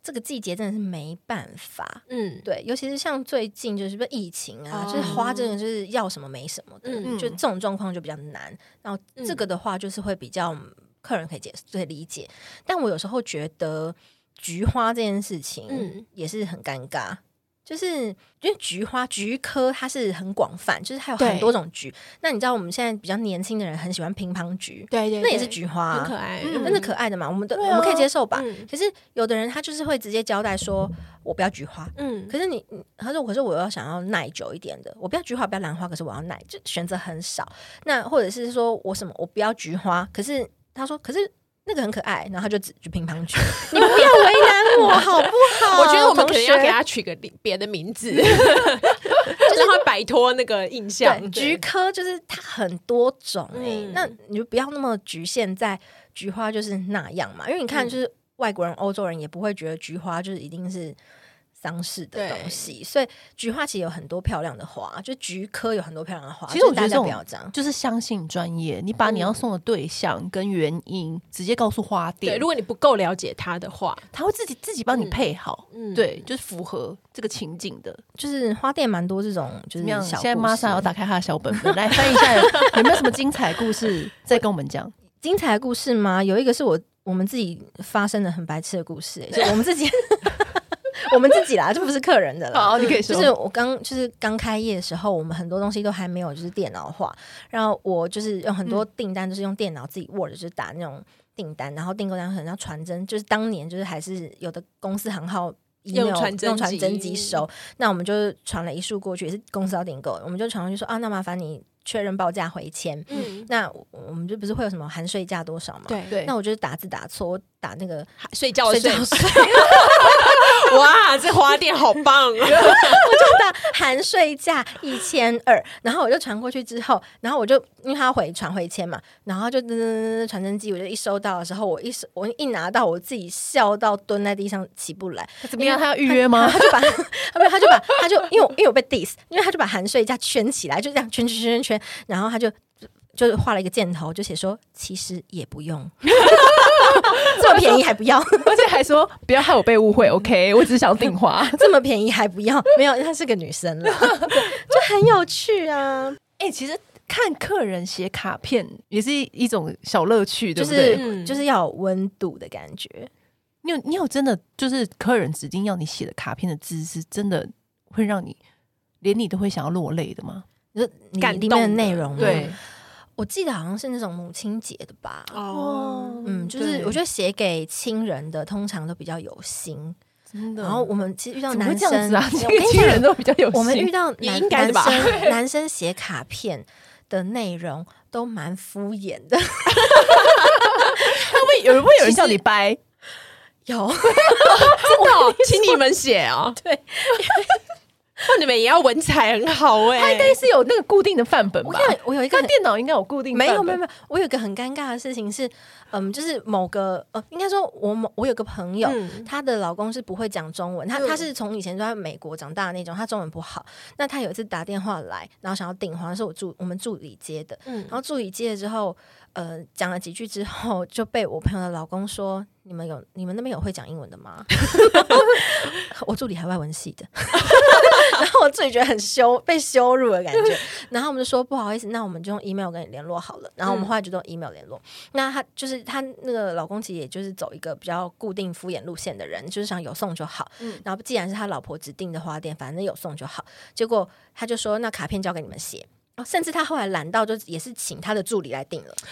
这个季节真的是没办法，嗯，对，尤其是像最近就是不是疫情啊，哦、就是花真的就是要什么没什么的，嗯，就这种状况就比较难。然后这个的话就是会比较客人可以解释、可以理解，但我有时候觉得菊花这件事情也是很尴尬。就是因为菊花菊科它是很广泛，就是它有很多种菊。那你知道我们现在比较年轻的人很喜欢乒乓菊，对对，那也是菊花，很可爱，真的可爱的嘛。我们的我们可以接受吧？可是有的人他就是会直接交代说，我不要菊花，嗯。可是你他说，可是我要想要耐久一点的，我不要菊花，不要兰花，可是我要耐，就选择很少。那或者是说我什么，我不要菊花，可是他说，可是。那个很可爱，然后他就只就乒乓球，你不要为难我 好不好？我觉得我们可能要给他取个别的名字，就是让他摆脱那个印象。对，菊科就是它很多种哎、欸，嗯、那你就不要那么局限在菊花就是那样嘛，因为你看，就是外国人、欧洲人也不会觉得菊花就是一定是。当时的东西，所以菊花其实有很多漂亮的花，就菊科有很多漂亮的花。其实我觉得这种就是相信专业，你把你要送的对象跟原因、嗯、直接告诉花店。对，如果你不够了解他的话，他会自己自己帮你配好。嗯，对，就是符合这个情景的。就是花店蛮多这种，就是小现在 Masa 要打开他的小本本来翻一下，有没有什么精彩故事再跟我们讲？精彩的故事吗？有一个是我我们自己发生的很白痴的故事、欸，就我们自己。我们自己啦，这不是客人的啦。好，你可以说。就是我刚就是刚开业的时候，我们很多东西都还没有就是电脑化，然后我就是有很多订单，就是用电脑自己 Word 就是打那种订单，然后订购单可能要传真，就是当年就是还是有的公司行号用传用传真机收，那我们就传了一束过去，也是公司要订购，我们就传过去说啊，那麻烦你。确认报价回签，嗯，那我们就不是会有什么含税价多少嘛？对对，那我就是打字打错，我打那个睡觉睡觉睡。哇，这花店好棒！我就打含税价一千二，然后我就传过去之后，然后我就因为他回传回签嘛，然后就噔噔噔噔传真机，我就一收到的时候，我一收我一拿到，我自己笑到蹲在地上起不来。怎么样？他要预约吗？他就把他没他就把 他就因为因为我被 diss，因为他就把含税价圈起来，就这样圈圈圈圈圈。然后他就就画了一个箭头，就写说其实也不用 这么便宜还不要，而且还说不要害我被误会。OK，我只是想订花，这么便宜还不要？没有，她是个女生了，就很有趣啊。哎、欸，其实看客人写卡片也是一种小乐趣，就是、对不对？就是要有温度的感觉。你有你有真的就是客人指定要你写的卡片的字是真的会让你连你都会想要落泪的吗？就里面的内容，对，我记得好像是那种母亲节的吧。哦，嗯，就是我觉得写给亲人的通常都比较有心，真的。然后我们其实遇到男生啊，亲人都比较有心。我们遇到男男生 男生写卡片的内容都蛮敷衍的。会不会有人会有人叫你掰？有，真的，请你们写啊。对。那你们也要文采很好哎、欸，他应该是有那个固定的范本吧？我看我有一个电脑应该有固定，没有没有没有。我有一个很尴尬的事情是，嗯，就是某个呃，应该说我某我有个朋友，她、嗯、的老公是不会讲中文，他他是从以前就在美国长大的那种，他中文不好。那他有一次打电话来，然后想要订花，是我助我们助理接的，嗯，然后助理接了之后，呃，讲了几句之后，就被我朋友的老公说。你们有你们那边有会讲英文的吗？我助理还外文系的，然后我自己觉得很羞，被羞辱的感觉。然后我们就说不好意思，那我们就用 email 跟你联络好了。然后我们后来就用 email 联络。嗯、那他就是他那个老公，其实也就是走一个比较固定敷衍路线的人，就是想有送就好。嗯、然后既然是他老婆指定的花店，反正有送就好。结果他就说，那卡片交给你们写。甚至他后来懒到就也是请他的助理来订了。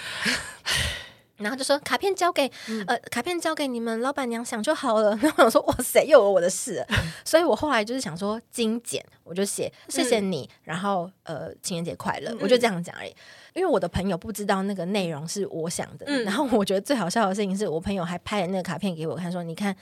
然后就说卡片交给、嗯、呃卡片交给你们老板娘想就好了。然 后我说哇塞，又有我的事。嗯、所以我后来就是想说精简，我就写谢谢你，嗯、然后呃情人节快乐，嗯、我就这样讲而已。因为我的朋友不知道那个内容是我想的。嗯、然后我觉得最好笑的事情是我朋友还拍了那个卡片给我看，说你看，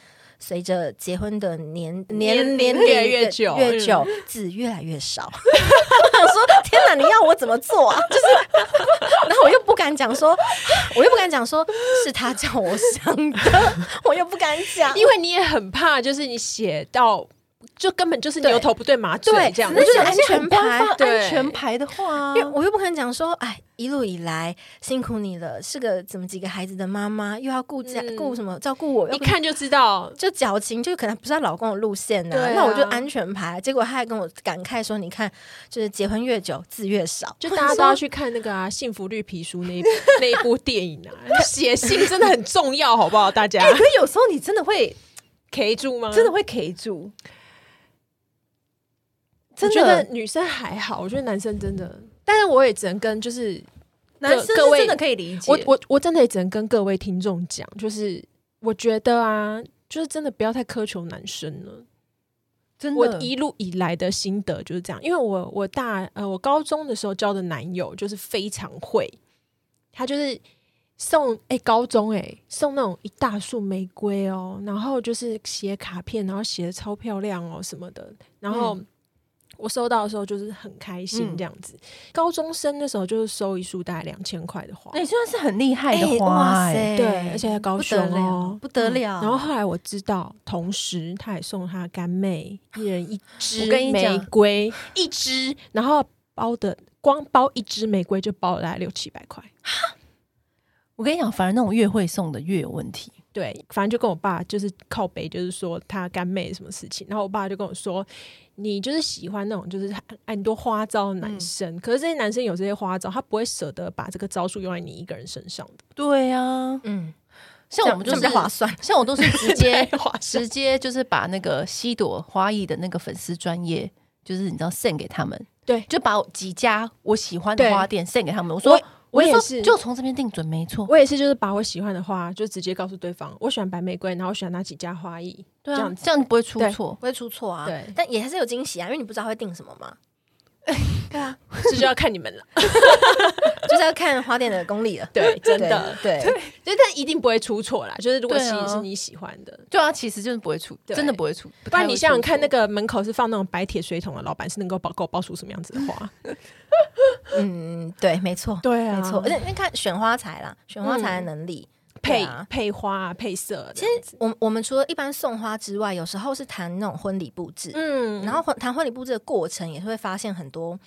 随着结婚的年年年龄越来越久，越久字越来越少。想说，天哪，你要我怎么做啊？就是，然后我又不敢讲说，我又不敢讲说是他叫我想的，我又不敢讲，因为你也很怕，就是你写到。就根本就是牛头不对马嘴这样，那就是安全牌。安全牌的话，因为我又不可能讲说，哎，一路以来辛苦你了，是个怎么几个孩子的妈妈，又要顾家顾什么照顾我，一看就知道就矫情，就可能不是她老公的路线呢。那我就安全牌。结果他还跟我感慨说，你看，就是结婚越久字越少，就大家都要去看那个啊《幸福绿皮书》那一 那一部电影啊，写信真的很重要，好不好？大家，可是有时候你真的会 K 住吗？真的会 K 住。我觉得女生还好，我觉得男生真的，但是我也只能跟就是男生各位真的可以理解。我我我真的也只能跟各位听众讲，就是我觉得啊，就是真的不要太苛求男生了。真的，我一路以来的心得就是这样，因为我我大呃我高中的时候交的男友就是非常会，他就是送哎、欸、高中哎、欸、送那种一大束玫瑰哦，然后就是写卡片，然后写的超漂亮哦什么的，然后。嗯我收到的时候就是很开心这样子。嗯、高中生的时候就是收一束大概两千块的花，那算是很厉害的花，欸，欸、对，而且在高雄哦，不得了。然后后来我知道，同时他也送他干妹一人一支玫瑰，一支，然后包的光包一支玫瑰就包了大概六七百块。我跟你讲，反而那种越会送的越有问题。对，反正就跟我爸就是靠北，就是说他干妹什么事情，然后我爸就跟我说。你就是喜欢那种就是很多花招的男生，嗯、可是这些男生有这些花招，他不会舍得把这个招数用在你一个人身上的。对呀、啊，嗯，像我们就是划算，像我都是直接 直接就是把那个西朵花艺的那个粉丝专业，就是你知道 send 给他们，对，就把几家我喜欢的花店 send 给他们，我说。我也是，就从这边定准，没错。我也是，就是把我喜欢的花，就直接告诉对方，我喜欢白玫瑰，然后我喜欢哪几家花艺，对啊，这样子，这样不会出错，不会出错啊。对，但也还是有惊喜啊，因为你不知道会定什么嘛。对啊，这就要看你们了，就是要看花店的功力了。对，真的，对，对，但一定不会出错啦。就是如果其实是你喜欢的，对啊，其实就是不会出，真的不会出。不然你想想看，那个门口是放那种白铁水桶的老板，是能够包给我包出什么样子的花？嗯，对，没错，对啊，没错。而且你看选花材啦，选花材的能力。配配花配色，其实我我们除了一般送花之外，有时候是谈那种婚礼布置，嗯，然后谈婚礼布置的过程，也是会发现很多，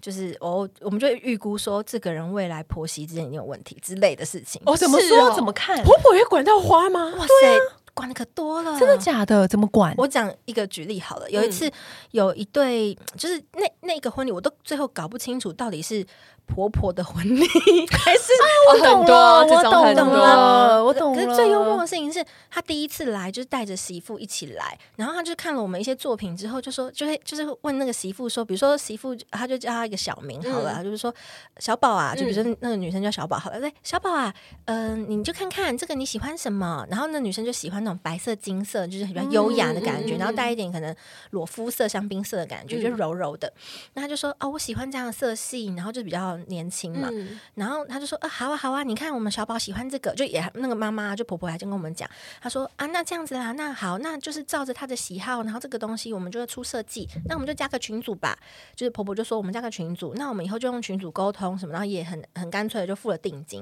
就是哦，我们就会预估说这个人未来婆媳之间一定有问题之类的事情。哦，怎么说？怎么看？婆婆也管到花吗？哇塞，管的可多了，真的假的？怎么管？我讲一个举例好了，有一次有一对，就是那那个婚礼，我都最后搞不清楚到底是。婆婆的婚礼 还是我懂了，我懂了，我懂了。可是最幽默的事情是他第一次来就是带着媳妇一起来，然后他就看了我们一些作品之后，就说就会就是问那个媳妇说，比如说媳妇他就叫他一个小名好了，就是说小宝啊，就比如说那个女生叫小宝好了，对，小宝啊，嗯，你就看看这个你喜欢什么？然后那女生就喜欢那种白色金色，就是比较优雅的感觉，然后带一点可能裸肤色、香槟色的感觉，就柔柔的。那他就说哦，我喜欢这样的色系，然后就比较。年轻嘛，嗯、然后他就说啊，好啊，好啊，你看我们小宝喜欢这个，就也那个妈妈就婆婆还就跟我们讲，她说啊，那这样子啦，那好，那就是照着他的喜好，然后这个东西我们就会出设计，那我们就加个群组吧。就是婆婆就说我们加个群组，那我们以后就用群组沟通什么，然后也很很干脆的就付了定金。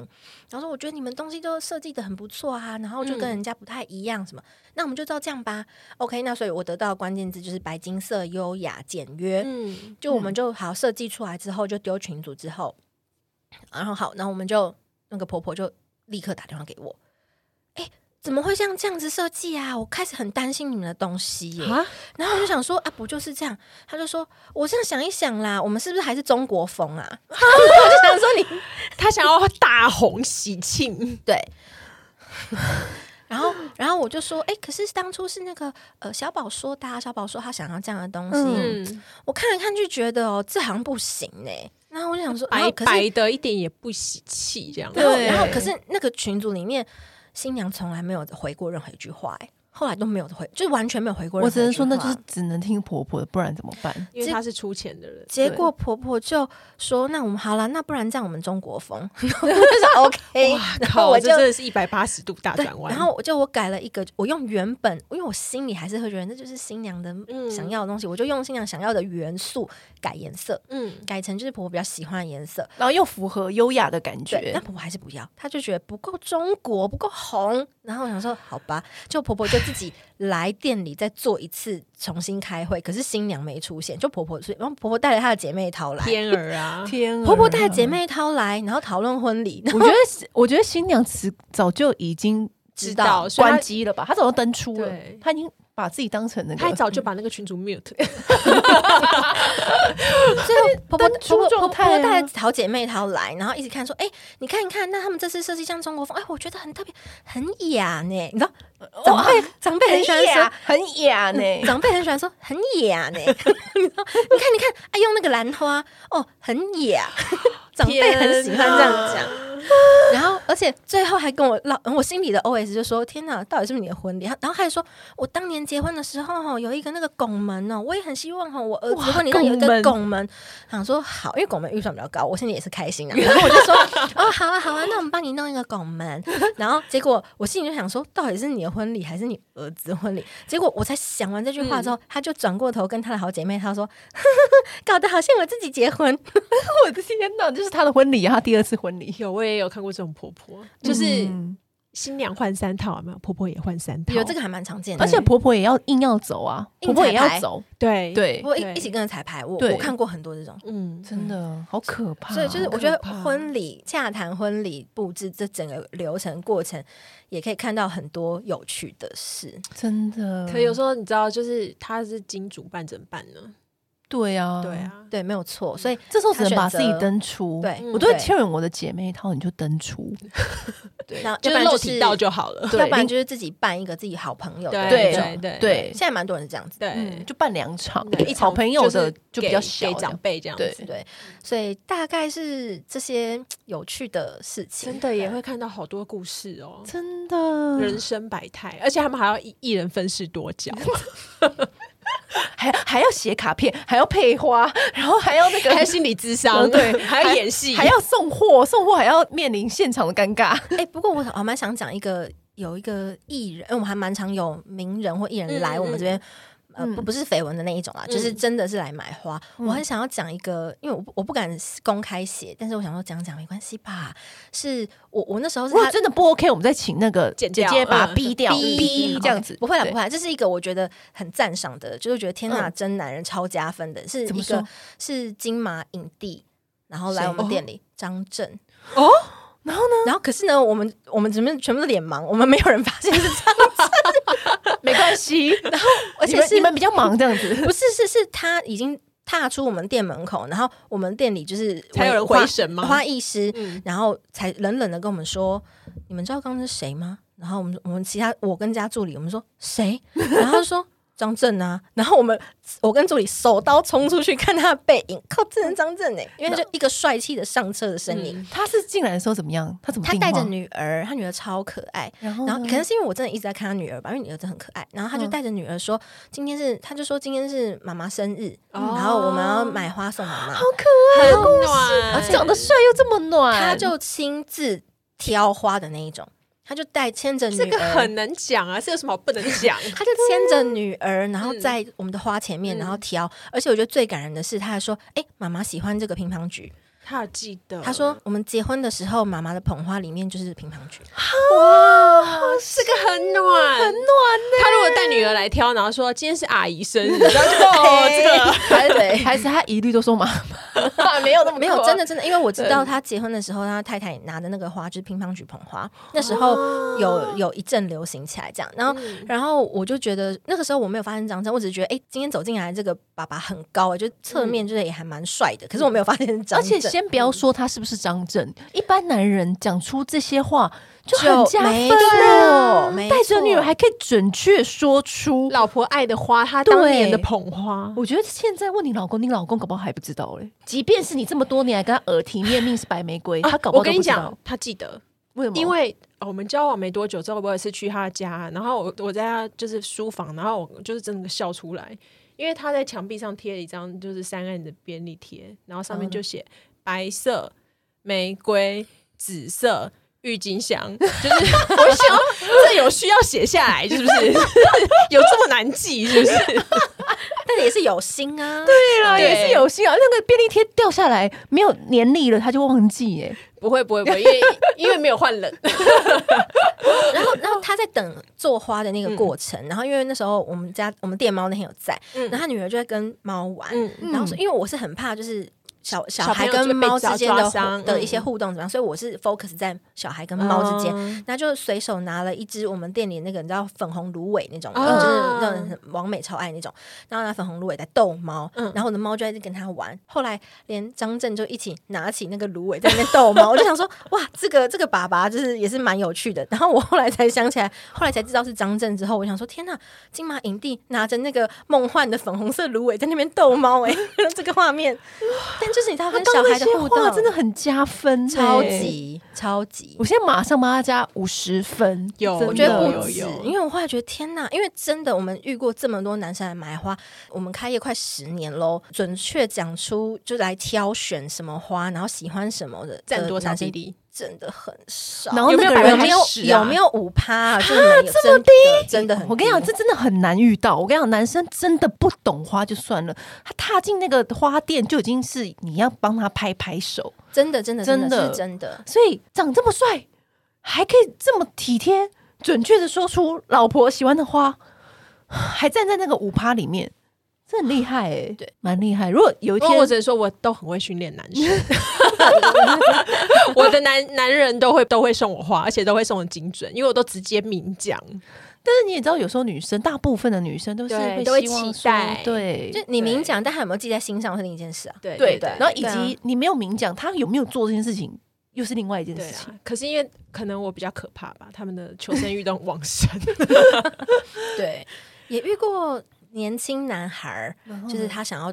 然后说我觉得你们东西都设计的很不错啊，然后就跟人家不太一样什么，嗯、那我们就照这样吧。OK，那所以我得到的关键字就是白金色、优雅、简约。嗯，就我们就好设计出来之后就丢群组之后。然后好，然后我们就那个婆婆就立刻打电话给我，哎，怎么会像这样子设计啊？我开始很担心你们的东西然后我就想说啊，不就是这样？他就说，我这样想一想啦，我们是不是还是中国风啊？啊 我就想说你，他想要大红喜庆，对。然后，然后我就说，哎，可是当初是那个呃小宝说的啊，小宝说他想要这样的东西，嗯，我看来看去觉得哦，这好像不行呢。然后我就想说，白白的一点也不喜气，这样。对。然后，可是那个群组里面，新娘从来没有回过任何一句话，哎，后来都没有回，就是完全没有回过。我只能说，那就是只能听婆婆的，不然怎么办？因为她是出钱的人。结果婆婆就说：“那我们好了，那不然这样我们中国风 就是 OK。”然后我就真的是一百八十度大转弯。然后我就我改了一个，我用原本，因为我心里还是会觉得那就是新娘的想要的东西，我就用新娘想要的元素改颜色，嗯，改成就是婆婆比较喜欢的颜色，然后又符合优雅的感觉。但婆婆还是不要，她就觉得不够中国，不够红。然后我想说，好吧，就婆婆就自己来店里再做一次，重新开会。可是新娘没出现，就婆婆，然后婆婆带着她的姐妹淘来，天儿啊，天儿，婆婆带着姐妹淘来，然后讨论婚礼。我觉得，我觉得新娘子早就已经知道关机了吧？她早就登出了，她已经。把自己当成那个，太早就把那个群主 mute。所以婆婆婆婆婆婆带好姐妹淘来，然后一直看说：“哎，你看一看，那他们这次设计像中国风，哎，我觉得很特别，很雅呢。你知道，长辈长辈很喜欢说很雅呢，长辈很喜欢说很雅呢。你看你看，哎，用那个兰花，哦，很雅。长辈很喜欢这样讲。” 然后，而且最后还跟我老，我心里的 OS 就说：“天哪，到底是不是你的婚礼？”然后还说：“我当年结婚的时候，哈，有一个那个拱门哦，我也很希望哈，我儿子婚礼上有一个拱门。”想说好，因为拱门预算比较高，我心里也是开心啊。然后我就说：“哦，好啊，好啊，那我们帮你弄一个拱门。”然后结果我心里就想说：“到底是你的婚礼还是你儿子婚礼？”结果我才想完这句话之后，他就转过头跟他的好姐妹他说：“ 搞得好像我自己结婚。”我的天哪，就是他的婚礼啊，他第二次婚礼。有，我也有看过这种婆婆，就是新娘换三套，没有婆婆也换三套，有这个还蛮常见的，而且婆婆也要硬要走啊，婆婆也要走，对。对，我一一起跟着彩排，我我看过很多这种，嗯，真的好可怕。所以就是我觉得婚礼洽谈婚礼布置这整个流程过程，也可以看到很多有趣的事，真的。可有时候你知道，就是他是金主办怎么办呢？对啊，对啊，对，没有错。所以这时候只能把自己登出。对，我都会劝我的姐妹套，你就登出。对，然后就露体到就好了。要不然就是自己办一个自己好朋友的。对对对对，现在蛮多人是这样子。对，就办两场，一场朋友的就比较小，长辈这样子。对，所以大概是这些有趣的事情。真的也会看到好多故事哦，真的人生百态，而且他们还要一一人分饰多角。还还要写卡片，还要配花，然后还要那个，还要心理智商，对，还要演戏，还要送货，送货还要面临现场的尴尬。哎、欸，不过我我蛮想讲一个，有一个艺人，因为我们还蛮常有名人或艺人来我们这边。不不是绯闻的那一种啦，嗯、就是真的是来买花。嗯、我很想要讲一个，因为我我不敢公开写，但是我想说讲讲没关系吧。是我我那时候是他真的不 OK，我们再请那个姐姐把它逼掉，逼这样子。不会啦，不会啦，这是一个我觉得很赞赏的，就是觉得天呐，真男人超加分的，是一个是金马影帝，然后来我们店里，张震哦。然后呢？然后可是呢？我们我们怎么全部都脸盲，我们没有人发现是这样子。没关系。然后而且是你们比较忙这样子，不是？是是他已经踏出我们店门口，然后我们店里就是才有人回神吗？花艺师，嗯、然后才冷冷的跟我们说：“你们知道刚刚是谁吗？”然后我们我们其他我跟家助理我们说谁？然后他说。张震啊，然后我们我跟助理手刀冲出去看他的背影，靠，这人张震哎，因为他就一个帅气的上车的身影。他是进来的时候怎么样？他怎么？他带着女儿，他女儿超可爱。然后，然后可能是因为我真的一直在看他女儿吧，因为女儿真的很可爱。然后他就带着女儿说：“今天是，他就说今天是妈妈生日，然后我们要买花送妈妈。”好可爱，很暖，而且长得帅又这么暖，他就亲自挑花的那一种。他就带牵着女儿，这个很能讲啊，这有什么不能讲？他就牵着女儿，然后在我们的花前面，然后挑。嗯、而且我觉得最感人的是，他还说：“哎、欸，妈妈喜欢这个乒乓菊。”他记得，他说我们结婚的时候，妈妈的捧花里面就是乒乓菊。哇，这个很暖，很暖呢。他如果带女儿来挑，然后说今天是阿姨生日，然后就哦，这个还是 还是他一律都说妈妈，没有那么没有，真的真的，因为我知道他结婚的时候，他太太拿的那个花就是乒乓菊捧花，那时候有有一阵流行起来这样，然后然后我就觉得那个时候我没有发现张震，我只是觉得哎，今天走进来这个爸爸很高，就侧面就是也还蛮帅的，可是我没有发现张震，而且。先不要说他是不是张震，一般男人讲出这些话就很加分了。带着女儿还可以准确说出老婆爱的花，他当年的捧花。我觉得现在问你老公，你老公搞不好还不知道嘞。即便是你这么多年来跟他耳提面命是白玫瑰，他搞不好都不知道。他记得，为什么？因为我们交往没多久之后，我也是去他家，然后我我在他就是书房，然后我就是真的笑出来，因为他在墙壁上贴了一张就是三个人的便利贴，然后上面就写白色、玫瑰、紫色。郁金香，就是 我想这有需要写下来，是不是？有这么难记，是不是？但也是有心啊，对啦，也是有心啊。那个便利贴掉下来没有黏腻了，他就忘记哎，不会不会不会，因为因为没有换人。然后然后他在等做花的那个过程，然后因为那时候我们家我们店猫那天有在，然后他女儿就在跟猫玩，然后说因为我是很怕就是。小小孩跟猫之间的的一些互动怎么样？所以我是 focus 在小孩跟猫之间，那就随手拿了一只我们店里那个你知道粉红芦苇那种，就是让人王美超爱那种，然后拿粉红芦苇在逗猫，然后我的猫就在这跟他玩。后来连张震就一起拿起那个芦苇在那边逗猫，我就想说哇，这个这个爸爸就是也是蛮有趣的。然后我后来才想起来，后来才知道是张震之后，我想说天呐，金马影帝拿着那个梦幻的粉红色芦苇在那边逗猫，哎，这个画面，但。就是你知道跟小孩的互动真的很加分，超级超级！我现在马上帮他加五十分。有，我觉得不止，因为我后来觉得天哪，因为真的我们遇过这么多男生来买花，我们开业快十年喽，准确讲出就来挑选什么花，然后喜欢什么的，占多少比例？真的很少，然后那个人有没有有没有五趴啊？就是这么低，真的很。我跟你讲，这真的很难遇到。我跟你讲，男生真的不懂花就算了，他踏进那个花店就已经是你要帮他拍拍手，真的真的真的是真的。所以长这么帅，还可以这么体贴，准确的说出老婆喜欢的花，还站在那个五趴里面。这很厉害哎、欸，对，蛮厉害。如果有一天，或者说我都很会训练男生，我的男男人都会都会送我花，而且都会送的精准，因为我都直接明讲。但是你也知道，有时候女生，大部分的女生都是会都会期待，对，就你明讲，但他有没有记在心上是另一件事啊。对对对，然后以及你没有明讲，他有没有做这件事情，又是另外一件事情。可是因为可能我比较可怕吧，他们的求生欲都很旺盛。对，也遇过。年轻男孩儿就是他想要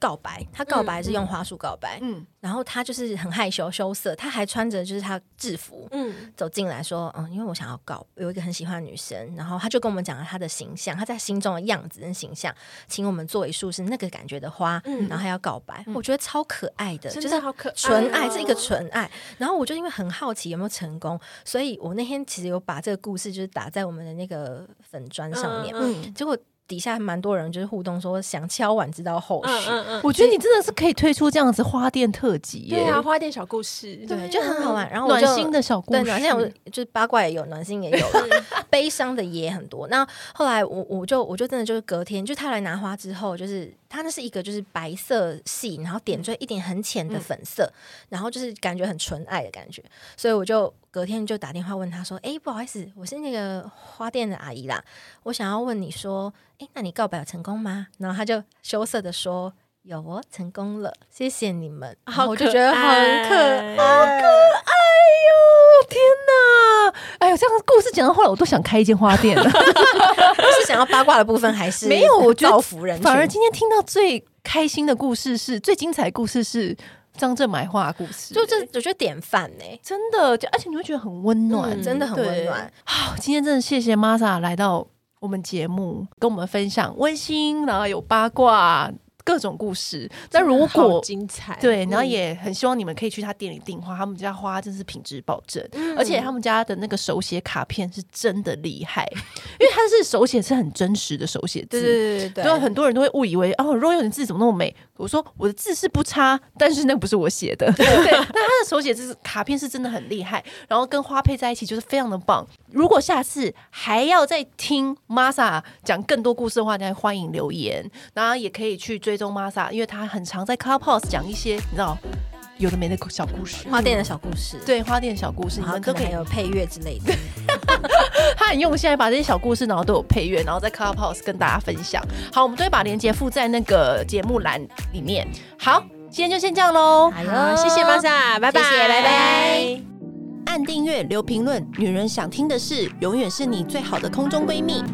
告白，他告白是用花束告白，嗯，然后他就是很害羞羞涩，他还穿着就是他制服，嗯，走进来说，嗯，因为我想要告，有一个很喜欢的女生，然后他就跟我们讲了他的形象，他在心中的样子跟形象，请我们做一束是那个感觉的花，嗯，然后还要告白，我觉得超可爱的，就是好可爱，纯爱是一个纯爱，然后我就因为很好奇有没有成功，所以我那天其实有把这个故事就是打在我们的那个粉砖上面，嗯，结果。底下还蛮多人就是互动说想敲碗知道后续，嗯嗯嗯，我觉得你真的是可以推出这样子花店特辑，对啊，花店小故事，对，就很好玩。然后暖心的小故事，对，暖心有就是八卦也有，暖心也有，悲伤的也很多。那后来我我就我就真的就是隔天就他来拿花之后，就是他那是一个就是白色系，然后点缀一点很浅的粉色，然后就是感觉很纯爱的感觉，所以我就。隔天就打电话问他说：“哎，不好意思，我是那个花店的阿姨啦，我想要问你说，哎，那你告白有成功吗？”然后他就羞涩的说：“有哦，成功了，谢谢你们。”好，我就觉得很可爱，好可爱哟！天哪，哎呦，这样的故事讲到后来，我都想开一间花店了。是想要八卦的部分，还是没有？我造福人，反而今天听到最开心的故事是最精彩的故事是。张震买花的故事，就这我觉得典范呢、欸，真的，就而且你会觉得很温暖，嗯、真的很温暖。好，今天真的谢谢 Masa 来到我们节目，跟我们分享温馨，然后有八卦。各种故事，那如果精彩。对，然后也很希望你们可以去他店里订花，他们家花真是品质保证，而且他们家的那个手写卡片是真的厉害，因为他是手写是很真实的手写字，对对对，很多人都会误以为哦若有你字怎么那么美？我说我的字是不差，但是那不是我写的，对，但他的手写字卡片是真的很厉害，然后跟花配在一起就是非常的棒。如果下次还要再听 Masa 讲更多故事的话，大家欢迎留言，然后也可以去追踪 Masa，因为他很常在 Clubhouse 讲一些你知道有的没的小故事，花店的小故事，对，花店的小故事，你们都可以有配乐之类的。他很用心，把这些小故事然后都有配乐，然后在 Clubhouse 跟大家分享。好，我们都会把链接附在那个节目栏里面。好，今天就先这样喽。谢谢 Masa，拜拜，拜拜。按订阅，留评论，女人想听的事，永远是你最好的空中闺蜜。